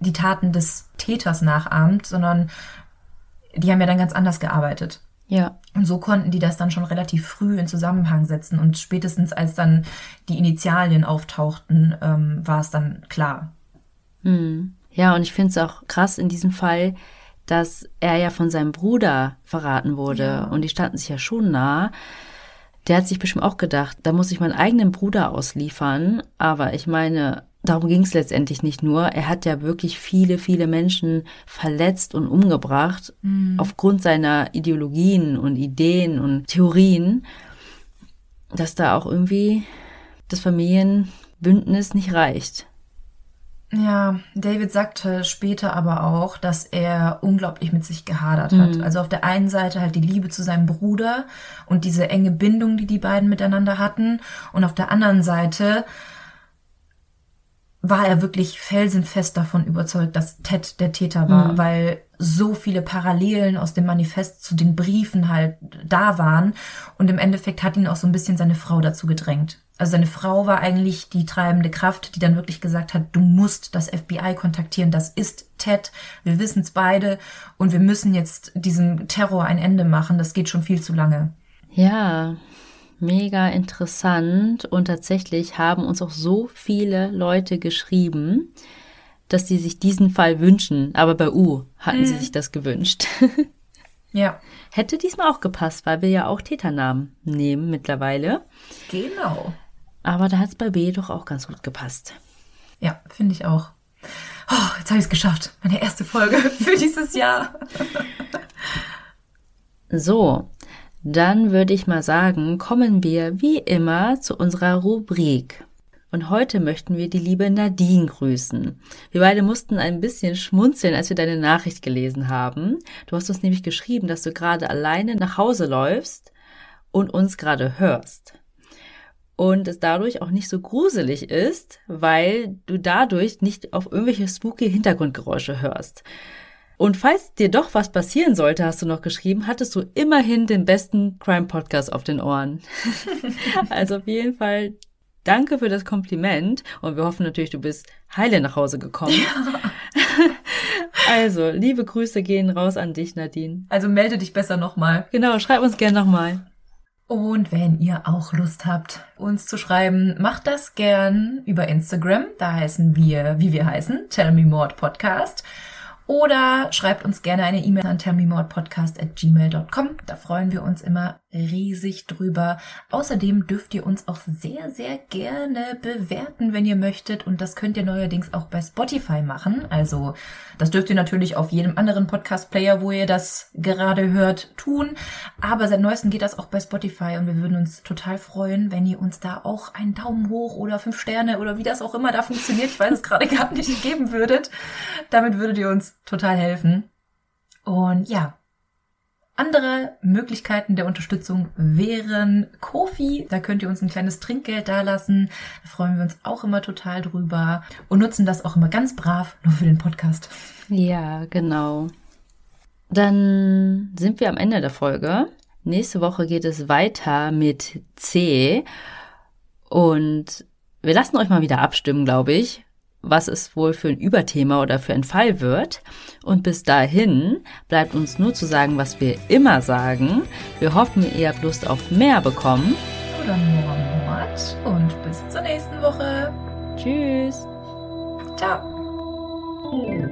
die Taten des Täters nachahmt, sondern die haben ja dann ganz anders gearbeitet. Ja. Und so konnten die das dann schon relativ früh in Zusammenhang setzen und spätestens als dann die Initialien auftauchten, ähm, war es dann klar. Hm. Ja, und ich finde es auch krass in diesem Fall, dass er ja von seinem Bruder verraten wurde ja. und die standen sich ja schon nah der hat sich bestimmt auch gedacht, da muss ich meinen eigenen Bruder ausliefern. Aber ich meine, darum ging es letztendlich nicht nur. Er hat ja wirklich viele, viele Menschen verletzt und umgebracht mhm. aufgrund seiner Ideologien und Ideen und Theorien, dass da auch irgendwie das Familienbündnis nicht reicht. Ja, David sagte später aber auch, dass er unglaublich mit sich gehadert hat. Mhm. Also auf der einen Seite halt die Liebe zu seinem Bruder und diese enge Bindung, die die beiden miteinander hatten. Und auf der anderen Seite war er wirklich felsenfest davon überzeugt, dass Ted der Täter war, mhm. weil so viele Parallelen aus dem Manifest zu den Briefen halt da waren. Und im Endeffekt hat ihn auch so ein bisschen seine Frau dazu gedrängt. Also seine Frau war eigentlich die treibende Kraft, die dann wirklich gesagt hat, du musst das FBI kontaktieren, das ist Ted, wir wissen es beide und wir müssen jetzt diesem Terror ein Ende machen, das geht schon viel zu lange. Ja, mega interessant und tatsächlich haben uns auch so viele Leute geschrieben, dass sie sich diesen Fall wünschen, aber bei U hatten mhm. sie sich das gewünscht. Ja. Hätte diesmal auch gepasst, weil wir ja auch Täternamen nehmen mittlerweile. Genau. Aber da hat es bei B doch auch ganz gut gepasst. Ja, finde ich auch. Oh, jetzt habe ich es geschafft. Meine erste Folge für dieses Jahr. so, dann würde ich mal sagen, kommen wir wie immer zu unserer Rubrik. Und heute möchten wir die liebe Nadine grüßen. Wir beide mussten ein bisschen schmunzeln, als wir deine Nachricht gelesen haben. Du hast uns nämlich geschrieben, dass du gerade alleine nach Hause läufst und uns gerade hörst und es dadurch auch nicht so gruselig ist, weil du dadurch nicht auf irgendwelche spooky Hintergrundgeräusche hörst. Und falls dir doch was passieren sollte, hast du noch geschrieben, hattest du immerhin den besten Crime Podcast auf den Ohren. also auf jeden Fall danke für das Kompliment und wir hoffen natürlich, du bist heile nach Hause gekommen. Ja. also, liebe Grüße gehen raus an dich, Nadine. Also melde dich besser nochmal. Genau, schreib uns gern nochmal. Und wenn ihr auch Lust habt, uns zu schreiben, macht das gern über Instagram. Da heißen wir, wie wir heißen, Tell Me More Podcast. Oder schreibt uns gerne eine E-Mail an tellmemorepodcast at gmail.com. Da freuen wir uns immer riesig drüber. Außerdem dürft ihr uns auch sehr, sehr gerne bewerten, wenn ihr möchtet. Und das könnt ihr neuerdings auch bei Spotify machen. Also das dürft ihr natürlich auf jedem anderen Podcast-Player, wo ihr das gerade hört, tun. Aber seit neuestem geht das auch bei Spotify und wir würden uns total freuen, wenn ihr uns da auch einen Daumen hoch oder fünf Sterne oder wie das auch immer da funktioniert, ich weiß es gerade gar nicht, geben würdet. Damit würdet ihr uns total helfen. Und ja, andere Möglichkeiten der Unterstützung wären Kofi. Da könnt ihr uns ein kleines Trinkgeld dalassen. Da freuen wir uns auch immer total drüber und nutzen das auch immer ganz brav nur für den Podcast. Ja, genau. Dann sind wir am Ende der Folge. Nächste Woche geht es weiter mit C. Und wir lassen euch mal wieder abstimmen, glaube ich, was es wohl für ein Überthema oder für ein Fall wird. Und bis dahin bleibt uns nur zu sagen, was wir immer sagen. Wir hoffen, ihr habt Lust auf mehr bekommen. Oder Mord. Und bis zur nächsten Woche. Tschüss. Ciao.